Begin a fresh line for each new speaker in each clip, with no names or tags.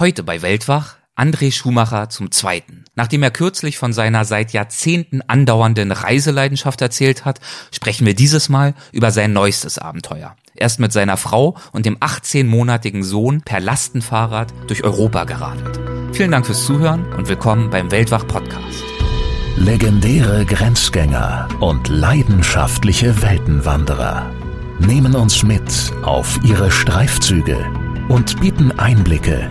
Heute bei Weltwach André Schumacher zum Zweiten. Nachdem er kürzlich von seiner seit Jahrzehnten andauernden Reiseleidenschaft erzählt hat, sprechen wir dieses Mal über sein neuestes Abenteuer. Er ist mit seiner Frau und dem 18-monatigen Sohn per Lastenfahrrad durch Europa geradelt. Vielen Dank fürs Zuhören und willkommen beim Weltwach Podcast.
Legendäre Grenzgänger und leidenschaftliche Weltenwanderer nehmen uns mit auf ihre Streifzüge und bieten Einblicke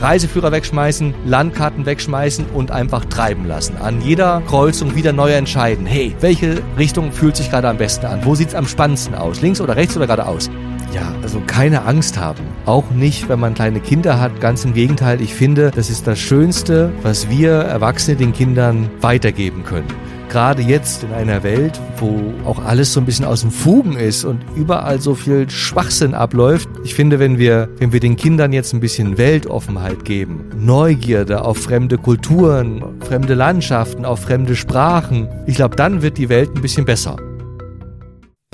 Reiseführer wegschmeißen, Landkarten wegschmeißen und einfach treiben lassen. An jeder Kreuzung wieder neu entscheiden. Hey, welche Richtung fühlt sich gerade am besten an? Wo sieht es am spannendsten aus? Links oder rechts oder geradeaus? Ja, also keine Angst haben. Auch nicht, wenn man kleine Kinder hat. Ganz im Gegenteil, ich finde, das ist das Schönste, was wir Erwachsene den Kindern weitergeben können gerade jetzt in einer Welt, wo auch alles so ein bisschen aus dem Fugen ist und überall so viel Schwachsinn abläuft. Ich finde, wenn wir, wenn wir den Kindern jetzt ein bisschen Weltoffenheit geben, Neugierde auf fremde Kulturen, fremde Landschaften, auf fremde Sprachen, ich glaube, dann wird die Welt ein bisschen besser.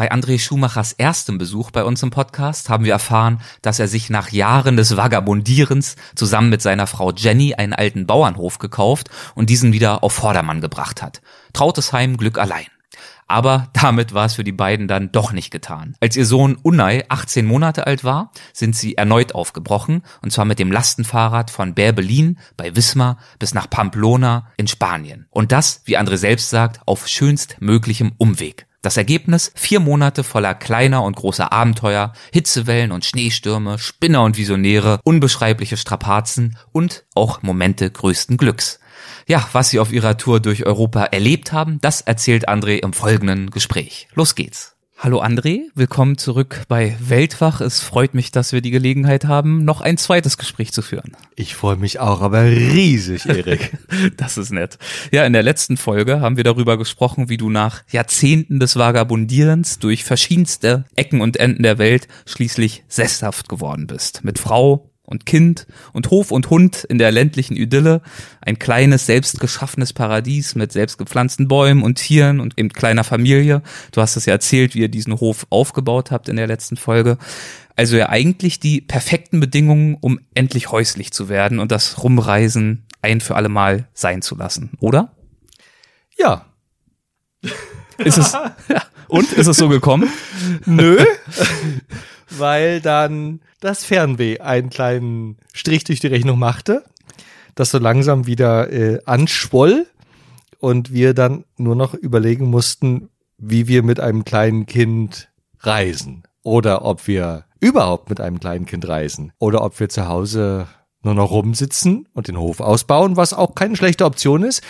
Bei André Schumachers erstem Besuch bei uns im Podcast haben wir erfahren, dass er sich nach Jahren des Vagabundierens zusammen mit seiner Frau Jenny einen alten Bauernhof gekauft und diesen wieder auf Vordermann gebracht hat. Trautes Heim, Glück allein. Aber damit war es für die beiden dann doch nicht getan. Als ihr Sohn Unai 18 Monate alt war, sind sie erneut aufgebrochen, und zwar mit dem Lastenfahrrad von Bärbelin bei Wismar bis nach Pamplona in Spanien. Und das, wie André selbst sagt, auf schönstmöglichem Umweg. Das Ergebnis? Vier Monate voller kleiner und großer Abenteuer, Hitzewellen und Schneestürme, Spinner und Visionäre, unbeschreibliche Strapazen und auch Momente größten Glücks. Ja, was sie auf ihrer Tour durch Europa erlebt haben, das erzählt André im folgenden Gespräch. Los geht's. Hallo André, willkommen zurück bei Weltwach. Es freut mich, dass wir die Gelegenheit haben, noch ein zweites Gespräch zu führen.
Ich freue mich auch, aber riesig, Erik.
das ist nett. Ja, in der letzten Folge haben wir darüber gesprochen, wie du nach Jahrzehnten des Vagabundierens durch verschiedenste Ecken und Enden der Welt schließlich sesshaft geworden bist. Mit Frau, und Kind und Hof und Hund in der ländlichen Idylle, ein kleines, selbstgeschaffenes Paradies mit selbstgepflanzten Bäumen und Tieren und eben kleiner Familie. Du hast es ja erzählt, wie ihr diesen Hof aufgebaut habt in der letzten Folge. Also ja eigentlich die perfekten Bedingungen, um endlich häuslich zu werden und das Rumreisen ein für alle Mal sein zu lassen, oder?
Ja.
Ist es, ja. und? Ist es so gekommen?
Nö. Weil dann das Fernweh einen kleinen Strich durch die Rechnung machte, das so langsam wieder äh, anschwoll und wir dann nur noch überlegen mussten, wie wir mit einem kleinen Kind reisen oder ob wir überhaupt mit einem kleinen Kind reisen oder ob wir zu Hause nur noch rumsitzen und den Hof ausbauen, was auch keine schlechte Option ist.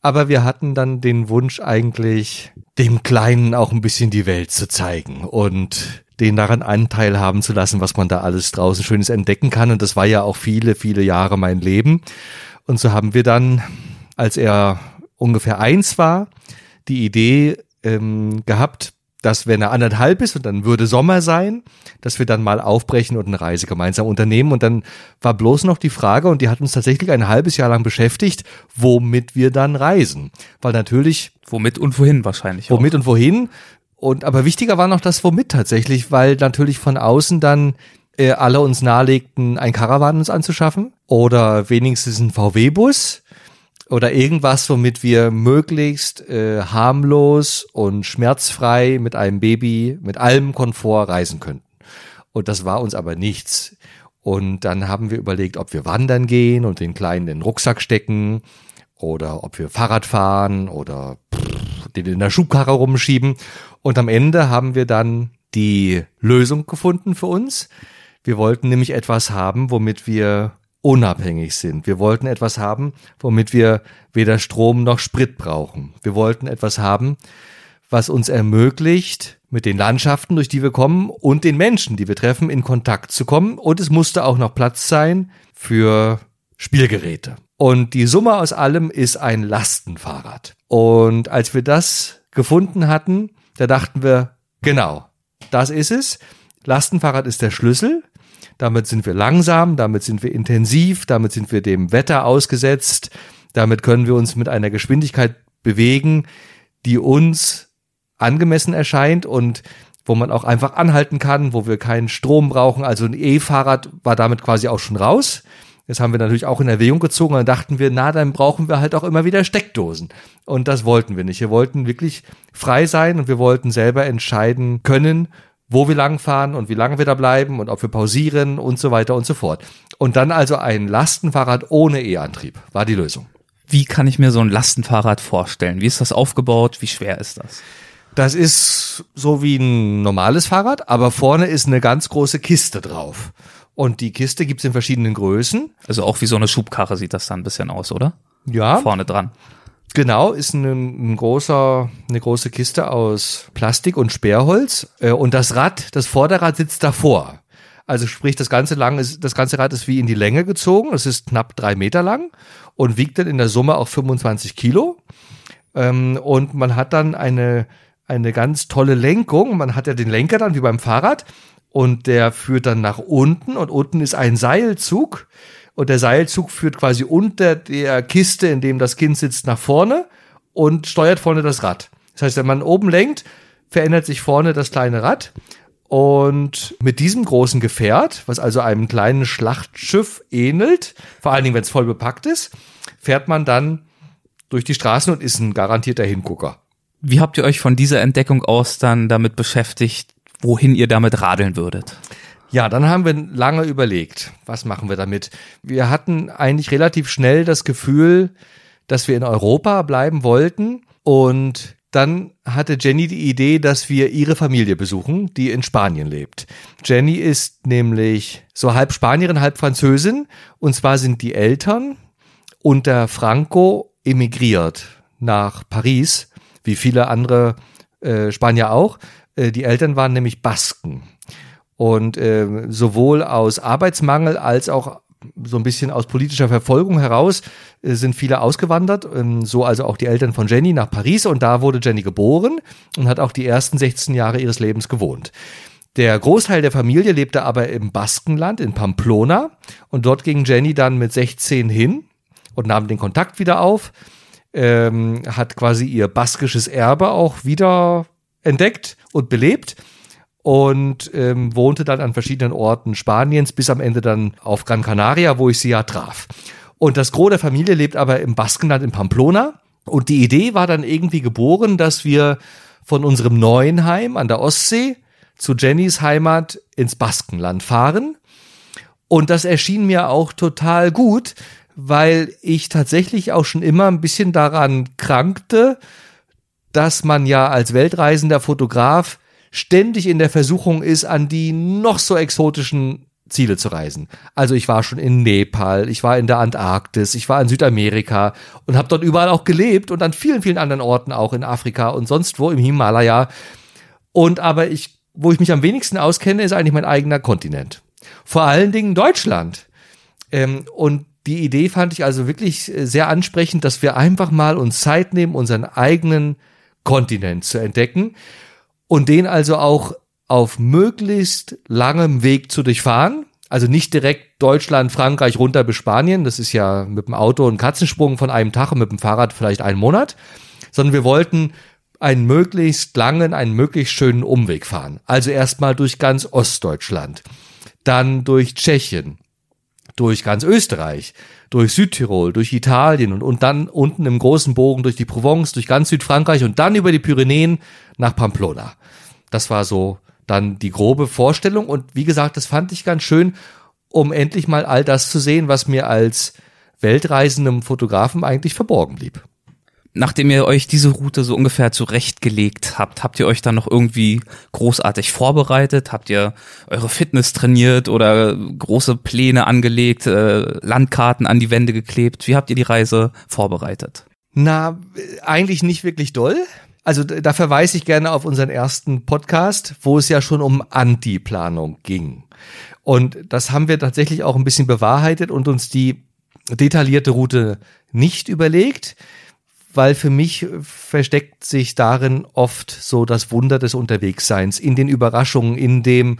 Aber wir hatten dann den Wunsch eigentlich, dem Kleinen auch ein bisschen die Welt zu zeigen und den daran Anteil haben zu lassen, was man da alles draußen Schönes entdecken kann. Und das war ja auch viele, viele Jahre mein Leben. Und so haben wir dann, als er ungefähr eins war, die Idee ähm, gehabt, dass wenn er anderthalb ist und dann würde Sommer sein, dass wir dann mal aufbrechen und eine Reise gemeinsam unternehmen. Und dann war bloß noch die Frage, und die hat uns tatsächlich ein halbes Jahr lang beschäftigt, womit wir dann reisen. Weil natürlich.
Womit und wohin wahrscheinlich.
Womit auch. und wohin. Und aber wichtiger war noch das womit tatsächlich, weil natürlich von außen dann äh, alle uns nahelegten, ein Caravan uns anzuschaffen oder wenigstens ein VW-Bus oder irgendwas, womit wir möglichst äh, harmlos und schmerzfrei mit einem Baby, mit allem Komfort reisen könnten. Und das war uns aber nichts. Und dann haben wir überlegt, ob wir wandern gehen und den Kleinen in den Rucksack stecken oder ob wir Fahrrad fahren oder den in der Schubkarre rumschieben. Und am Ende haben wir dann die Lösung gefunden für uns. Wir wollten nämlich etwas haben, womit wir unabhängig sind. Wir wollten etwas haben, womit wir weder Strom noch Sprit brauchen. Wir wollten etwas haben, was uns ermöglicht, mit den Landschaften, durch die wir kommen und den Menschen, die wir treffen, in Kontakt zu kommen. Und es musste auch noch Platz sein für Spielgeräte. Und die Summe aus allem ist ein Lastenfahrrad. Und als wir das gefunden hatten, da dachten wir, genau, das ist es. Lastenfahrrad ist der Schlüssel. Damit sind wir langsam, damit sind wir intensiv, damit sind wir dem Wetter ausgesetzt, damit können wir uns mit einer Geschwindigkeit bewegen, die uns angemessen erscheint und wo man auch einfach anhalten kann, wo wir keinen Strom brauchen. Also ein E-Fahrrad war damit quasi auch schon raus. Das haben wir natürlich auch in Erwägung gezogen. Und dann dachten wir, na, dann brauchen wir halt auch immer wieder Steckdosen. Und das wollten wir nicht. Wir wollten wirklich frei sein und wir wollten selber entscheiden können, wo wir langfahren und wie lange wir da bleiben und ob wir pausieren und so weiter und so fort. Und dann also ein Lastenfahrrad ohne E-Antrieb war die Lösung.
Wie kann ich mir so ein Lastenfahrrad vorstellen? Wie ist das aufgebaut? Wie schwer ist das?
Das ist so wie ein normales Fahrrad, aber vorne ist eine ganz große Kiste drauf. Und die Kiste gibt's in verschiedenen Größen.
Also auch wie so eine Schubkarre sieht das dann ein bisschen aus, oder?
Ja.
Vorne dran.
Genau, ist ein, ein großer, eine große Kiste aus Plastik und Sperrholz. Äh, Und das Rad, das Vorderrad sitzt davor. Also sprich, das ganze lang ist, das ganze Rad ist wie in die Länge gezogen. Es ist knapp drei Meter lang und wiegt dann in der Summe auch 25 Kilo. Ähm, und man hat dann eine, eine ganz tolle Lenkung. Man hat ja den Lenker dann wie beim Fahrrad und der führt dann nach unten und unten ist ein Seilzug und der Seilzug führt quasi unter der Kiste, in dem das Kind sitzt, nach vorne und steuert vorne das Rad. Das heißt, wenn man oben lenkt, verändert sich vorne das kleine Rad und mit diesem großen Gefährt, was also einem kleinen Schlachtschiff ähnelt, vor allen Dingen, wenn es voll bepackt ist, fährt man dann durch die Straßen und ist ein garantierter Hingucker.
Wie habt ihr euch von dieser Entdeckung aus dann damit beschäftigt, wohin ihr damit radeln würdet?
Ja, dann haben wir lange überlegt, was machen wir damit. Wir hatten eigentlich relativ schnell das Gefühl, dass wir in Europa bleiben wollten und dann hatte Jenny die Idee, dass wir ihre Familie besuchen, die in Spanien lebt. Jenny ist nämlich so halb Spanierin, halb Französin und zwar sind die Eltern unter Franco emigriert nach Paris, wie viele andere äh, Spanier auch. Äh, die Eltern waren nämlich Basken. Und äh, sowohl aus Arbeitsmangel als auch so ein bisschen aus politischer Verfolgung heraus äh, sind viele ausgewandert, ähm, so also auch die Eltern von Jenny nach Paris und da wurde Jenny geboren und hat auch die ersten 16 Jahre ihres Lebens gewohnt. Der Großteil der Familie lebte aber im Baskenland, in Pamplona und dort ging Jenny dann mit 16 hin und nahm den Kontakt wieder auf, ähm, hat quasi ihr baskisches Erbe auch wieder entdeckt und belebt und ähm, wohnte dann an verschiedenen Orten Spaniens bis am Ende dann auf Gran Canaria, wo ich sie ja traf. Und das Gros der Familie lebt aber im Baskenland in Pamplona. Und die Idee war dann irgendwie geboren, dass wir von unserem neuen Heim an der Ostsee zu Jennys Heimat ins Baskenland fahren. Und das erschien mir auch total gut, weil ich tatsächlich auch schon immer ein bisschen daran krankte, dass man ja als weltreisender Fotograf ständig in der Versuchung ist, an die noch so exotischen Ziele zu reisen. Also ich war schon in Nepal, ich war in der Antarktis, ich war in Südamerika und habe dort überall auch gelebt und an vielen, vielen anderen Orten auch in Afrika und sonst wo im Himalaya. Und aber ich, wo ich mich am wenigsten auskenne, ist eigentlich mein eigener Kontinent. Vor allen Dingen Deutschland. Ähm, und die Idee fand ich also wirklich äh, sehr ansprechend, dass wir einfach mal uns Zeit nehmen, unseren eigenen Kontinent zu entdecken und den also auch auf möglichst langem Weg zu durchfahren. Also nicht direkt Deutschland, Frankreich runter bis Spanien. Das ist ja mit dem Auto ein Katzensprung von einem Tag und mit dem Fahrrad vielleicht einen Monat. Sondern wir wollten einen möglichst langen, einen möglichst schönen Umweg fahren. Also erstmal durch ganz Ostdeutschland, dann durch Tschechien, durch ganz Österreich, durch Südtirol, durch Italien und, und dann unten im großen Bogen durch die Provence, durch ganz Südfrankreich und dann über die Pyrenäen nach Pamplona. Das war so dann die grobe Vorstellung und wie gesagt, das fand ich ganz schön, um endlich mal all das zu sehen, was mir als weltreisendem Fotografen eigentlich verborgen blieb.
Nachdem ihr euch diese Route so ungefähr zurechtgelegt habt, habt ihr euch dann noch irgendwie großartig vorbereitet? Habt ihr eure Fitness trainiert oder große Pläne angelegt, äh, Landkarten an die Wände geklebt? Wie habt ihr die Reise vorbereitet?
Na, eigentlich nicht wirklich doll. Also da verweise ich gerne auf unseren ersten Podcast, wo es ja schon um Antiplanung ging. Und das haben wir tatsächlich auch ein bisschen bewahrheitet und uns die detaillierte Route nicht überlegt, weil für mich versteckt sich darin oft so das Wunder des Unterwegsseins, in den Überraschungen, in dem,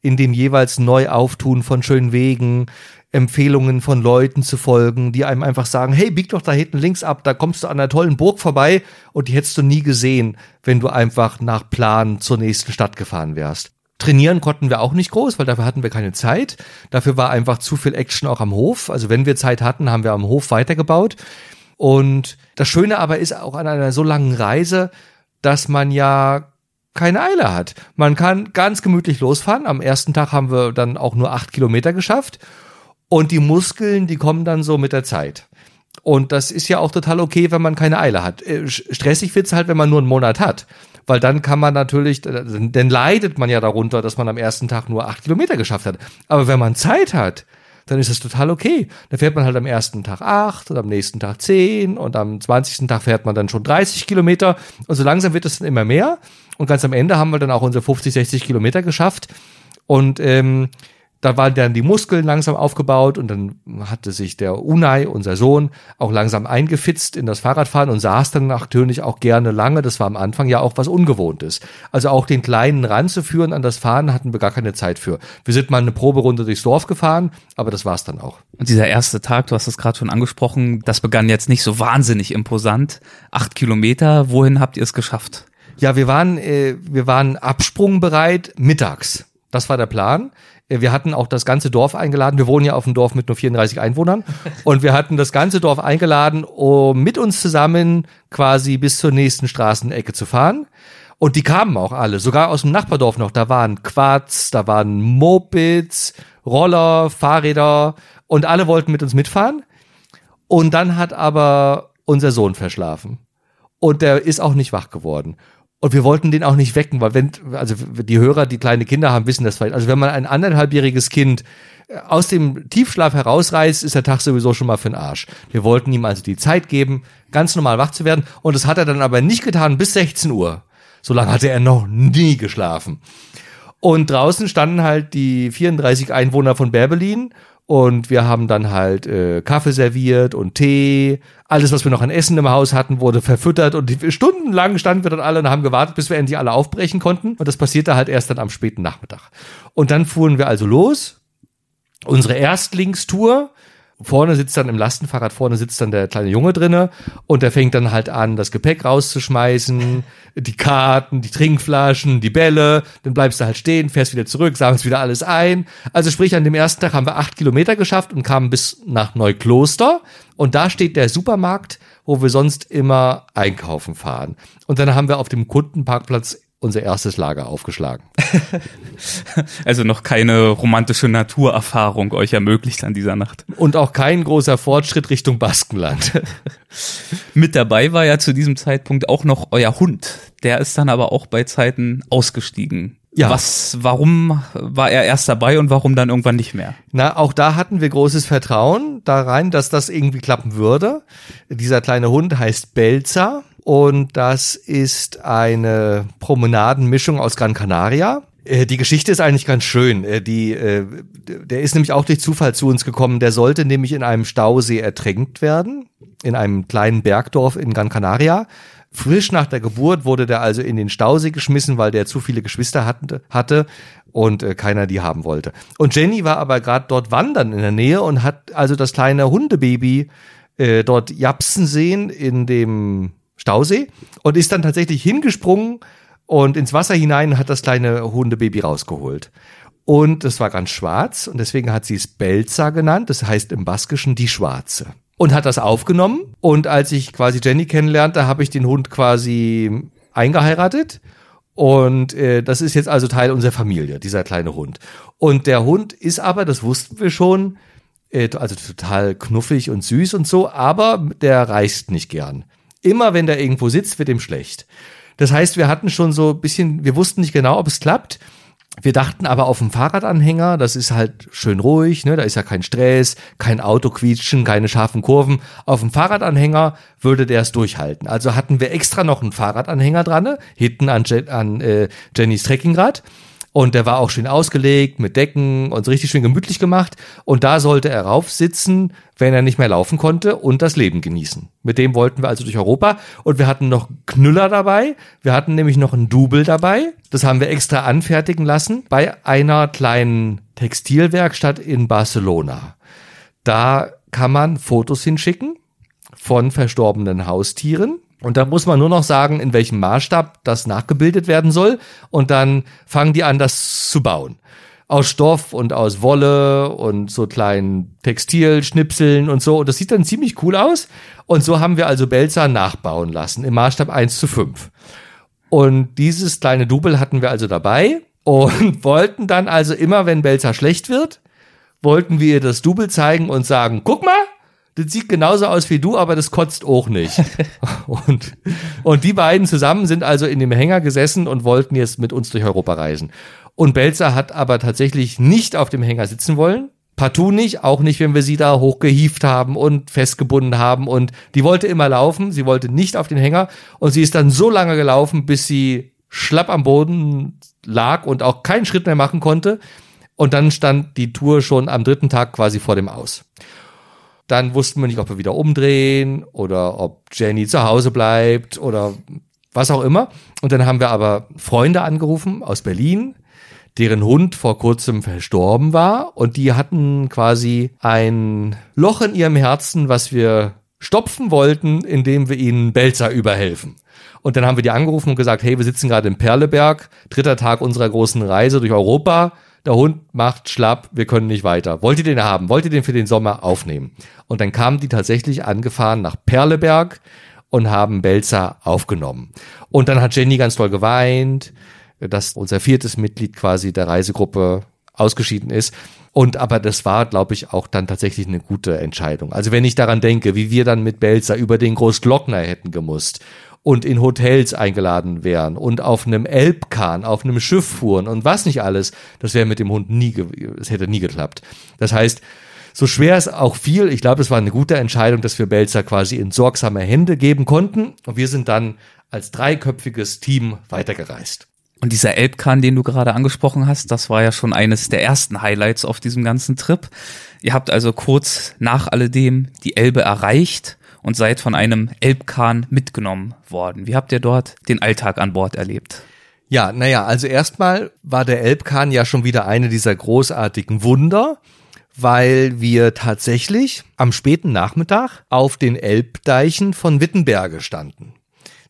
in dem jeweils Neuauftun von schönen Wegen, Empfehlungen von Leuten zu folgen, die einem einfach sagen, hey, bieg doch da hinten links ab, da kommst du an einer tollen Burg vorbei und die hättest du nie gesehen, wenn du einfach nach Plan zur nächsten Stadt gefahren wärst. Trainieren konnten wir auch nicht groß, weil dafür hatten wir keine Zeit. Dafür war einfach zu viel Action auch am Hof. Also wenn wir Zeit hatten, haben wir am Hof weitergebaut. Und das Schöne aber ist auch an einer so langen Reise, dass man ja keine Eile hat. Man kann ganz gemütlich losfahren. Am ersten Tag haben wir dann auch nur acht Kilometer geschafft. Und die Muskeln, die kommen dann so mit der Zeit. Und das ist ja auch total okay, wenn man keine Eile hat. Äh, stressig wird's halt, wenn man nur einen Monat hat. Weil dann kann man natürlich, dann leidet man ja darunter, dass man am ersten Tag nur acht Kilometer geschafft hat. Aber wenn man Zeit hat, dann ist das total okay. Dann fährt man halt am ersten Tag acht und am nächsten Tag zehn und am zwanzigsten Tag fährt man dann schon 30 Kilometer. Und so langsam wird es dann immer mehr. Und ganz am Ende haben wir dann auch unsere 50, 60 Kilometer geschafft. Und ähm, da waren dann die Muskeln langsam aufgebaut und dann hatte sich der Unai, unser Sohn, auch langsam eingefitzt in das Fahrradfahren und saß dann natürlich auch gerne lange. Das war am Anfang ja auch was Ungewohntes. Also auch den Kleinen ranzuführen an das Fahren hatten wir gar keine Zeit für. Wir sind mal eine Proberunde durchs Dorf gefahren, aber das war's dann auch.
Und dieser erste Tag, du hast es gerade schon angesprochen, das begann jetzt nicht so wahnsinnig imposant. Acht Kilometer, wohin habt ihr es geschafft?
Ja, wir waren, äh, wir waren absprungbereit mittags. Das war der Plan. Wir hatten auch das ganze Dorf eingeladen. Wir wohnen ja auf einem Dorf mit nur 34 Einwohnern. Und wir hatten das ganze Dorf eingeladen, um mit uns zusammen quasi bis zur nächsten Straßenecke zu fahren. Und die kamen auch alle, sogar aus dem Nachbardorf noch. Da waren Quads, da waren Mopeds, Roller, Fahrräder und alle wollten mit uns mitfahren. Und dann hat aber unser Sohn verschlafen. Und der ist auch nicht wach geworden. Und wir wollten den auch nicht wecken, weil wenn, also die Hörer, die kleine Kinder haben, wissen das vielleicht. Also wenn man ein anderthalbjähriges Kind äh, aus dem Tiefschlaf herausreißt, ist der Tag sowieso schon mal für den Arsch. Wir wollten ihm also die Zeit geben, ganz normal wach zu werden. Und das hat er dann aber nicht getan bis 16 Uhr. So lange hatte er noch nie geschlafen. Und draußen standen halt die 34 Einwohner von Berbelin und wir haben dann halt äh, Kaffee serviert und Tee. Alles, was wir noch an Essen im Haus hatten, wurde verfüttert. Und stundenlang standen wir dann alle und haben gewartet, bis wir endlich alle aufbrechen konnten. Und das passierte halt erst dann am späten Nachmittag. Und dann fuhren wir also los. Unsere Erstlingstour vorne sitzt dann im Lastenfahrrad, vorne sitzt dann der kleine Junge drinne und der fängt dann halt an, das Gepäck rauszuschmeißen, die Karten, die Trinkflaschen, die Bälle, dann bleibst du halt stehen, fährst wieder zurück, sammelst wieder alles ein. Also sprich, an dem ersten Tag haben wir acht Kilometer geschafft und kamen bis nach Neukloster und da steht der Supermarkt, wo wir sonst immer einkaufen fahren. Und dann haben wir auf dem Kundenparkplatz unser erstes Lager aufgeschlagen.
also noch keine romantische Naturerfahrung euch ermöglicht an dieser Nacht.
Und auch kein großer Fortschritt Richtung Baskenland.
Mit dabei war ja zu diesem Zeitpunkt auch noch euer Hund. Der ist dann aber auch bei Zeiten ausgestiegen. Ja. Was, warum war er erst dabei und warum dann irgendwann nicht mehr?
Na, auch da hatten wir großes Vertrauen da rein, dass das irgendwie klappen würde. Dieser kleine Hund heißt Belzer und das ist eine Promenadenmischung aus Gran Canaria. Äh, die Geschichte ist eigentlich ganz schön. Äh, die, äh, der ist nämlich auch durch Zufall zu uns gekommen. Der sollte nämlich in einem Stausee ertränkt werden, in einem kleinen Bergdorf in Gran Canaria. Frisch nach der Geburt wurde der also in den Stausee geschmissen, weil der zu viele Geschwister hatte, und keiner die haben wollte. Und Jenny war aber gerade dort wandern in der Nähe und hat also das kleine Hundebaby dort japsen sehen in dem Stausee und ist dann tatsächlich hingesprungen und ins Wasser hinein hat das kleine Hundebaby rausgeholt. Und es war ganz schwarz und deswegen hat sie es Belza genannt, das heißt im Baskischen die Schwarze. Und hat das aufgenommen und als ich quasi Jenny kennenlernte, habe ich den Hund quasi eingeheiratet und äh, das ist jetzt also Teil unserer Familie, dieser kleine Hund. Und der Hund ist aber, das wussten wir schon, äh, also total knuffig und süß und so, aber der reißt nicht gern. Immer wenn der irgendwo sitzt, wird ihm schlecht. Das heißt, wir hatten schon so ein bisschen, wir wussten nicht genau, ob es klappt. Wir dachten aber auf dem Fahrradanhänger, das ist halt schön ruhig, ne? da ist ja kein Stress, kein Autoquietschen, keine scharfen Kurven. Auf dem Fahrradanhänger würde der es durchhalten. Also hatten wir extra noch einen Fahrradanhänger dran, hinten an, Je an äh, Jennys Trekkingrad. Und der war auch schön ausgelegt mit Decken und so richtig schön gemütlich gemacht. Und da sollte er rauf sitzen, wenn er nicht mehr laufen konnte und das Leben genießen. Mit dem wollten wir also durch Europa. Und wir hatten noch Knüller dabei. Wir hatten nämlich noch ein Double dabei. Das haben wir extra anfertigen lassen bei einer kleinen Textilwerkstatt in Barcelona. Da kann man Fotos hinschicken von verstorbenen Haustieren und da muss man nur noch sagen, in welchem Maßstab das nachgebildet werden soll. Und dann fangen die an, das zu bauen. Aus Stoff und aus Wolle und so kleinen Textilschnipseln und so. Und das sieht dann ziemlich cool aus. Und so haben wir also Belzer nachbauen lassen im Maßstab 1 zu 5. Und dieses kleine Double hatten wir also dabei und wollten dann also immer, wenn Belzer schlecht wird, wollten wir ihr das Double zeigen und sagen, guck mal, das sieht genauso aus wie du, aber das kotzt auch nicht. und, und die beiden zusammen sind also in dem Hänger gesessen und wollten jetzt mit uns durch Europa reisen. Und Belzer hat aber tatsächlich nicht auf dem Hänger sitzen wollen. Partout nicht, auch nicht, wenn wir sie da hochgehieft haben und festgebunden haben. Und die wollte immer laufen, sie wollte nicht auf den Hänger. Und sie ist dann so lange gelaufen, bis sie schlapp am Boden lag und auch keinen Schritt mehr machen konnte. Und dann stand die Tour schon am dritten Tag quasi vor dem Aus. Dann wussten wir nicht, ob wir wieder umdrehen oder ob Jenny zu Hause bleibt oder was auch immer. Und dann haben wir aber Freunde angerufen aus Berlin, deren Hund vor kurzem verstorben war und die hatten quasi ein Loch in ihrem Herzen, was wir stopfen wollten, indem wir ihnen Belzer überhelfen. Und dann haben wir die angerufen und gesagt, hey, wir sitzen gerade in Perleberg, dritter Tag unserer großen Reise durch Europa der Hund macht schlapp, wir können nicht weiter. Wollt ihr den haben? Wollt ihr den für den Sommer aufnehmen? Und dann kamen die tatsächlich angefahren nach Perleberg und haben Belzer aufgenommen. Und dann hat Jenny ganz toll geweint, dass unser viertes Mitglied quasi der Reisegruppe ausgeschieden ist. Und aber das war, glaube ich, auch dann tatsächlich eine gute Entscheidung. Also wenn ich daran denke, wie wir dann mit Belzer über den Großglockner hätten gemusst und in Hotels eingeladen wären und auf einem Elbkahn, auf einem Schiff fuhren und was nicht alles, das wäre mit dem Hund nie, es hätte nie geklappt. Das heißt, so schwer es auch fiel, ich glaube, es war eine gute Entscheidung, dass wir Belzer quasi in sorgsame Hände geben konnten und wir sind dann als dreiköpfiges Team weitergereist.
Und dieser Elbkahn, den du gerade angesprochen hast, das war ja schon eines der ersten Highlights auf diesem ganzen Trip. Ihr habt also kurz nach alledem die Elbe erreicht und seid von einem Elbkahn mitgenommen worden. Wie habt ihr dort den Alltag an Bord erlebt?
Ja, naja, also erstmal war der Elbkahn ja schon wieder eine dieser großartigen Wunder, weil wir tatsächlich am späten Nachmittag auf den Elbdeichen von Wittenberge standen.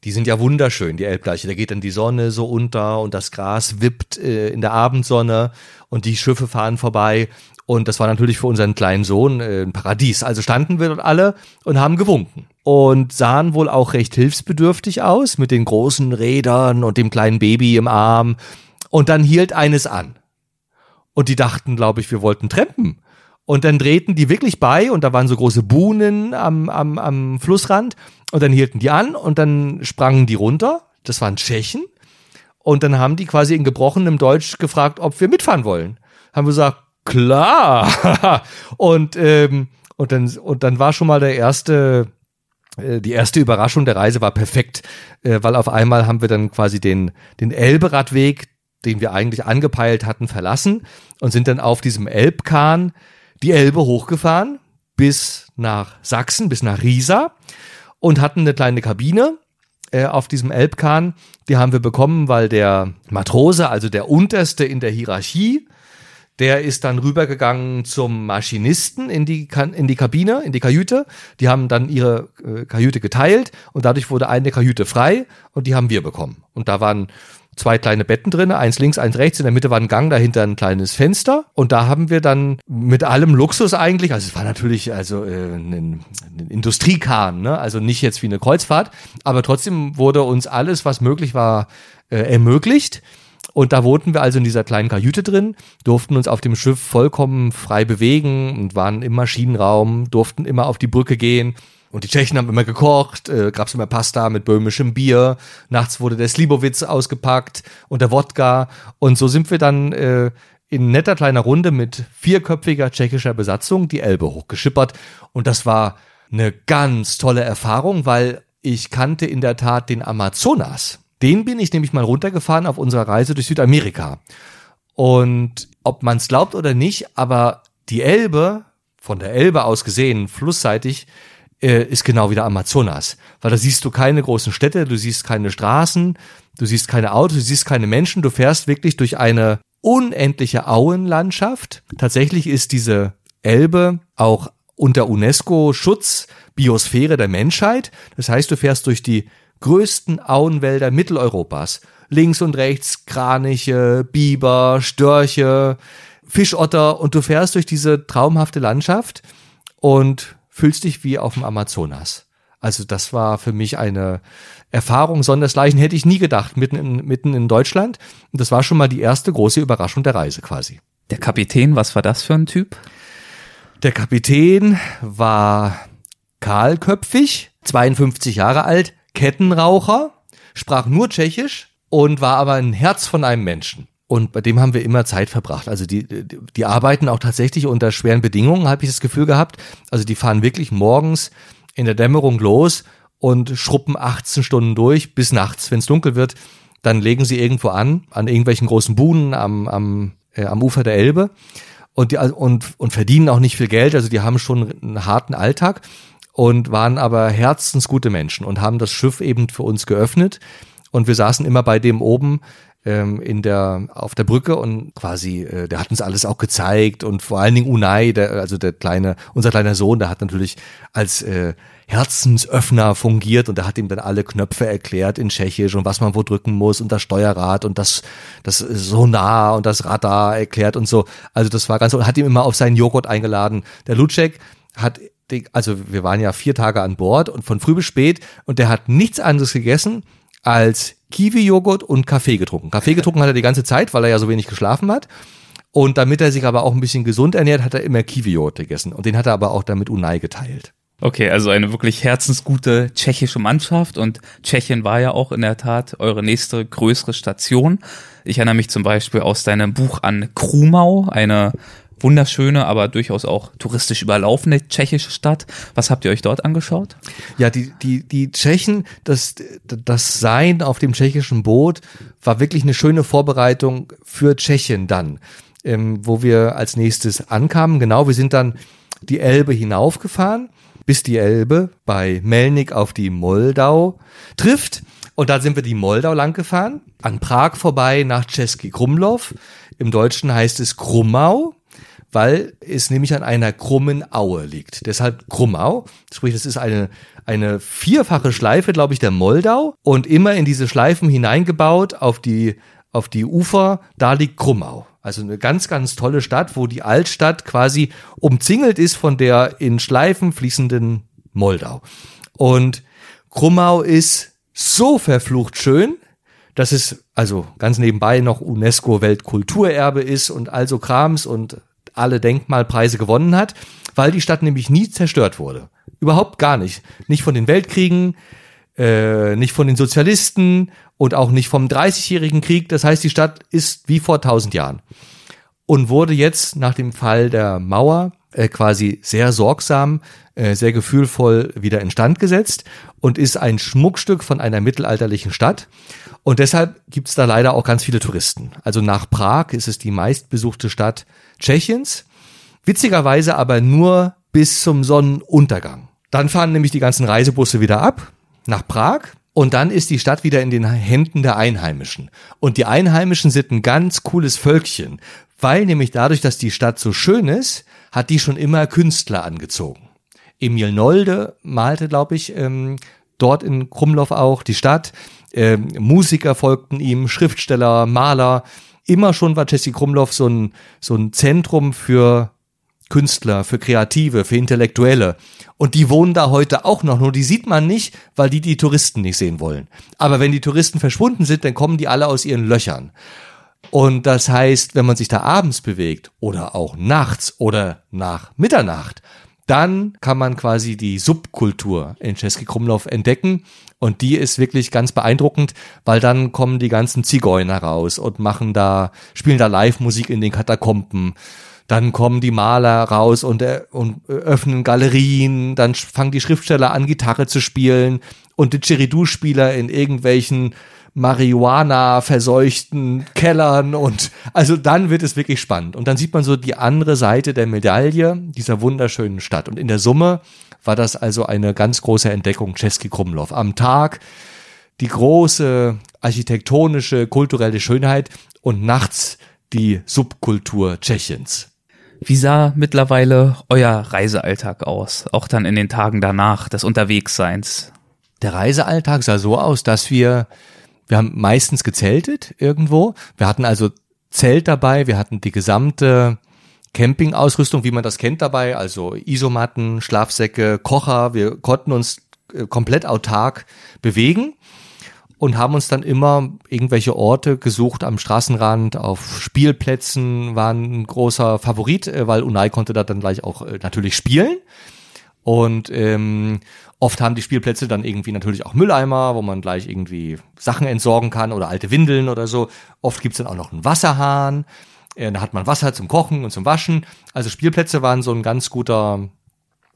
Die sind ja wunderschön, die Elbdeiche. Da geht dann die Sonne so unter und das Gras wippt äh, in der Abendsonne und die Schiffe fahren vorbei und das war natürlich für unseren kleinen Sohn äh, ein Paradies. Also standen wir dort alle und haben gewunken. Und sahen wohl auch recht hilfsbedürftig aus mit den großen Rädern und dem kleinen Baby im Arm. Und dann hielt eines an. Und die dachten, glaube ich, wir wollten trampen. Und dann drehten die wirklich bei und da waren so große Buhnen am, am, am Flussrand. Und dann hielten die an und dann sprangen die runter. Das waren Tschechen. Und dann haben die quasi in gebrochenem Deutsch gefragt, ob wir mitfahren wollen. Haben wir gesagt, klar. und, ähm, und, dann, und dann war schon mal der erste, äh, die erste Überraschung der Reise war perfekt, äh, weil auf einmal haben wir dann quasi den, den Elberadweg, den wir eigentlich angepeilt hatten, verlassen und sind dann auf diesem Elbkahn die Elbe hochgefahren bis nach Sachsen, bis nach Riesa und hatten eine kleine Kabine äh, auf diesem Elbkahn. Die haben wir bekommen, weil der Matrose, also der Unterste in der Hierarchie, der ist dann rübergegangen zum Maschinisten in die, in die Kabine, in die Kajüte. Die haben dann ihre äh, Kajüte geteilt und dadurch wurde eine Kajüte frei und die haben wir bekommen. Und da waren zwei kleine Betten drin, eins links, eins rechts, in der Mitte war ein Gang, dahinter ein kleines Fenster und da haben wir dann mit allem Luxus eigentlich, also es war natürlich also äh, ein, ein Industriekahn, ne? also nicht jetzt wie eine Kreuzfahrt, aber trotzdem wurde uns alles, was möglich war, äh, ermöglicht. Und da wohnten wir also in dieser kleinen Kajüte drin, durften uns auf dem Schiff vollkommen frei bewegen und waren im Maschinenraum, durften immer auf die Brücke gehen. Und die Tschechen haben immer gekocht, äh, gab's immer Pasta mit böhmischem Bier. Nachts wurde der Slibowitz ausgepackt und der Wodka. Und so sind wir dann äh, in netter kleiner Runde mit vierköpfiger tschechischer Besatzung die Elbe hochgeschippert. Und das war eine ganz tolle Erfahrung, weil ich kannte in der Tat den Amazonas. Den bin ich nämlich mal runtergefahren auf unserer Reise durch Südamerika. Und ob man es glaubt oder nicht, aber die Elbe, von der Elbe aus gesehen, flussseitig, äh, ist genau wie der Amazonas. Weil da siehst du keine großen Städte, du siehst keine Straßen, du siehst keine Autos, du siehst keine Menschen, du fährst wirklich durch eine unendliche Auenlandschaft. Tatsächlich ist diese Elbe auch unter UNESCO-Schutz Biosphäre der Menschheit. Das heißt, du fährst durch die größten Auenwälder Mitteleuropas. Links und rechts Kraniche, Biber, Störche, Fischotter und du fährst durch diese traumhafte Landschaft und fühlst dich wie auf dem Amazonas. Also das war für mich eine Erfahrung sondersgleichen, hätte ich nie gedacht, mitten in, mitten in Deutschland. Und das war schon mal die erste große Überraschung der Reise quasi.
Der Kapitän, was war das für ein Typ?
Der Kapitän war kahlköpfig, 52 Jahre alt, Kettenraucher, sprach nur Tschechisch und war aber ein Herz von einem Menschen. Und bei dem haben wir immer Zeit verbracht. Also die, die, die arbeiten auch tatsächlich unter schweren Bedingungen, habe ich das Gefühl gehabt. Also die fahren wirklich morgens in der Dämmerung los und schruppen 18 Stunden durch bis nachts, wenn es dunkel wird. Dann legen sie irgendwo an, an irgendwelchen großen Buhnen am, am, äh, am Ufer der Elbe und, die, und, und verdienen auch nicht viel Geld. Also die haben schon einen harten Alltag und waren aber herzensgute Menschen und haben das Schiff eben für uns geöffnet. Und wir saßen immer bei dem oben ähm, in der auf der Brücke und quasi äh, der hat uns alles auch gezeigt und vor allen Dingen Unai, der also der kleine unser kleiner Sohn, der hat natürlich als äh, Herzensöffner fungiert und der hat ihm dann alle Knöpfe erklärt in Tschechisch und was man wo drücken muss und das Steuerrad und das das Sonar und das Radar erklärt und so. Also das war ganz und hat ihm immer auf seinen Joghurt eingeladen. Der Lucek hat also wir waren ja vier Tage an Bord und von früh bis spät und der hat nichts anderes gegessen als Kiwi-Joghurt und Kaffee getrunken. Kaffee getrunken hat er die ganze Zeit, weil er ja so wenig geschlafen hat. Und damit er sich aber auch ein bisschen gesund ernährt, hat er immer Kiwi-Joghurt gegessen. Und den hat er aber auch damit Unai geteilt.
Okay, also eine wirklich herzensgute tschechische Mannschaft und Tschechien war ja auch in der Tat eure nächste größere Station. Ich erinnere mich zum Beispiel aus deinem Buch an Krumau, eine wunderschöne, aber durchaus auch touristisch überlaufene tschechische Stadt. Was habt ihr euch dort angeschaut?
Ja, die, die, die Tschechen, das, das Sein auf dem tschechischen Boot war wirklich eine schöne Vorbereitung für Tschechien dann, ähm, wo wir als nächstes ankamen. Genau, wir sind dann die Elbe hinaufgefahren, bis die Elbe bei Melnik auf die Moldau trifft. Und da sind wir die Moldau lang gefahren, an Prag vorbei nach Český Krumlov. Im Deutschen heißt es Krummau weil es nämlich an einer krummen Aue liegt. Deshalb Krummau, sprich, das ist eine, eine vierfache Schleife, glaube ich, der Moldau und immer in diese Schleifen hineingebaut auf die, auf die Ufer, da liegt Krummau. Also eine ganz, ganz tolle Stadt, wo die Altstadt quasi umzingelt ist von der in Schleifen fließenden Moldau. Und Krummau ist so verflucht schön, dass es also ganz nebenbei noch UNESCO Weltkulturerbe ist und also Krams und alle Denkmalpreise gewonnen hat, weil die Stadt nämlich nie zerstört wurde. Überhaupt gar nicht. Nicht von den Weltkriegen, äh, nicht von den Sozialisten und auch nicht vom Dreißigjährigen Krieg. Das heißt, die Stadt ist wie vor tausend Jahren und wurde jetzt nach dem Fall der Mauer äh, quasi sehr sorgsam, äh, sehr gefühlvoll wieder instand gesetzt und ist ein Schmuckstück von einer mittelalterlichen Stadt. Und deshalb gibt's da leider auch ganz viele Touristen. Also nach Prag ist es die meistbesuchte Stadt Tschechiens. Witzigerweise aber nur bis zum Sonnenuntergang. Dann fahren nämlich die ganzen Reisebusse wieder ab nach Prag. Und dann ist die Stadt wieder in den Händen der Einheimischen. Und die Einheimischen sind ein ganz cooles Völkchen, weil nämlich dadurch, dass die Stadt so schön ist, hat die schon immer Künstler angezogen. Emil Nolde malte, glaube ich, ähm, dort in Krumlov auch die Stadt. Ähm, Musiker folgten ihm, Schriftsteller, Maler. Immer schon war Jesse Krumlov so ein, so ein Zentrum für Künstler, für Kreative, für Intellektuelle. Und die wohnen da heute auch noch, nur die sieht man nicht, weil die die Touristen nicht sehen wollen. Aber wenn die Touristen verschwunden sind, dann kommen die alle aus ihren Löchern. Und das heißt, wenn man sich da abends bewegt oder auch nachts oder nach Mitternacht, dann kann man quasi die Subkultur in Český Krumlov entdecken. Und die ist wirklich ganz beeindruckend, weil dann kommen die ganzen Zigeuner raus und machen da, spielen da Live-Musik in den Katakomben. Dann kommen die Maler raus und, äh, und öffnen Galerien. Dann fangen die Schriftsteller an, Gitarre zu spielen. Und die Didgeridoo-Spieler in irgendwelchen Marihuana verseuchten Kellern und also dann wird es wirklich spannend. Und dann sieht man so die andere Seite der Medaille dieser wunderschönen Stadt. Und in der Summe war das also eine ganz große Entdeckung Czeski Krumlov. Am Tag die große architektonische, kulturelle Schönheit und nachts die Subkultur Tschechiens.
Wie sah mittlerweile euer Reisealltag aus? Auch dann in den Tagen danach des Unterwegsseins?
Der Reisealltag sah so aus, dass wir, wir haben meistens gezeltet irgendwo. Wir hatten also Zelt dabei, wir hatten die gesamte Campingausrüstung, wie man das kennt dabei, also Isomatten, Schlafsäcke, Kocher. Wir konnten uns äh, komplett autark bewegen und haben uns dann immer irgendwelche Orte gesucht am Straßenrand, auf Spielplätzen waren ein großer Favorit, äh, weil Unai konnte da dann gleich auch äh, natürlich spielen. Und ähm, oft haben die Spielplätze dann irgendwie natürlich auch Mülleimer, wo man gleich irgendwie Sachen entsorgen kann oder alte Windeln oder so. Oft gibt's dann auch noch einen Wasserhahn. Äh, da hat man Wasser zum Kochen und zum Waschen. Also Spielplätze waren so ein ganz guter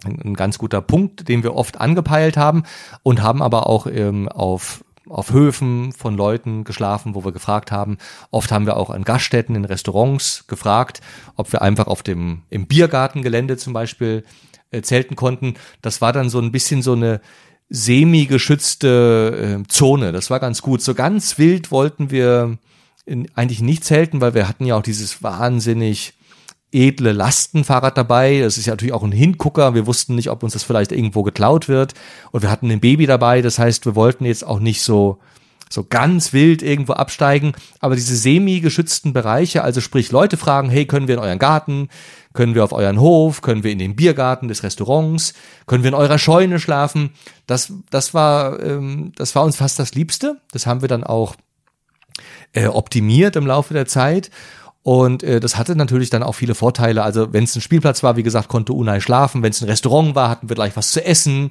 ein ganz guter Punkt, den wir oft angepeilt haben und haben aber auch ähm, auf auf Höfen von Leuten geschlafen, wo wir gefragt haben. Oft haben wir auch an Gaststätten, in Restaurants gefragt, ob wir einfach auf dem, im Biergartengelände zum Beispiel äh, zelten konnten. Das war dann so ein bisschen so eine semi-geschützte äh, Zone. Das war ganz gut. So ganz wild wollten wir in, eigentlich nicht zelten, weil wir hatten ja auch dieses wahnsinnig edle Lastenfahrrad dabei. Das ist ja natürlich auch ein Hingucker. Wir wussten nicht, ob uns das vielleicht irgendwo geklaut wird. Und wir hatten ein Baby dabei. Das heißt, wir wollten jetzt auch nicht so, so ganz wild irgendwo absteigen. Aber diese semi-geschützten Bereiche, also sprich Leute fragen, hey, können wir in euren Garten? Können wir auf euren Hof? Können wir in den Biergarten des Restaurants? Können wir in eurer Scheune schlafen? Das, das war, ähm, das war uns fast das Liebste. Das haben wir dann auch äh, optimiert im Laufe der Zeit. Und äh, das hatte natürlich dann auch viele Vorteile. Also wenn es ein Spielplatz war, wie gesagt, konnte Unai schlafen. Wenn es ein Restaurant war, hatten wir gleich was zu essen.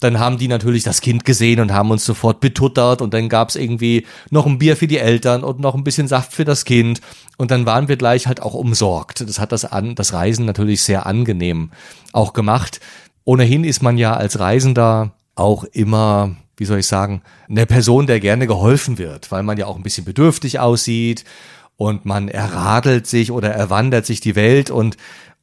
Dann haben die natürlich das Kind gesehen und haben uns sofort betuttert. Und dann gab's irgendwie noch ein Bier für die Eltern und noch ein bisschen Saft für das Kind. Und dann waren wir gleich halt auch umsorgt. Das hat das, an, das Reisen natürlich sehr angenehm auch gemacht. Ohnehin ist man ja als Reisender auch immer wie soll ich sagen, eine Person, der gerne geholfen wird, weil man ja auch ein bisschen bedürftig aussieht und man erradelt sich oder erwandert sich die Welt und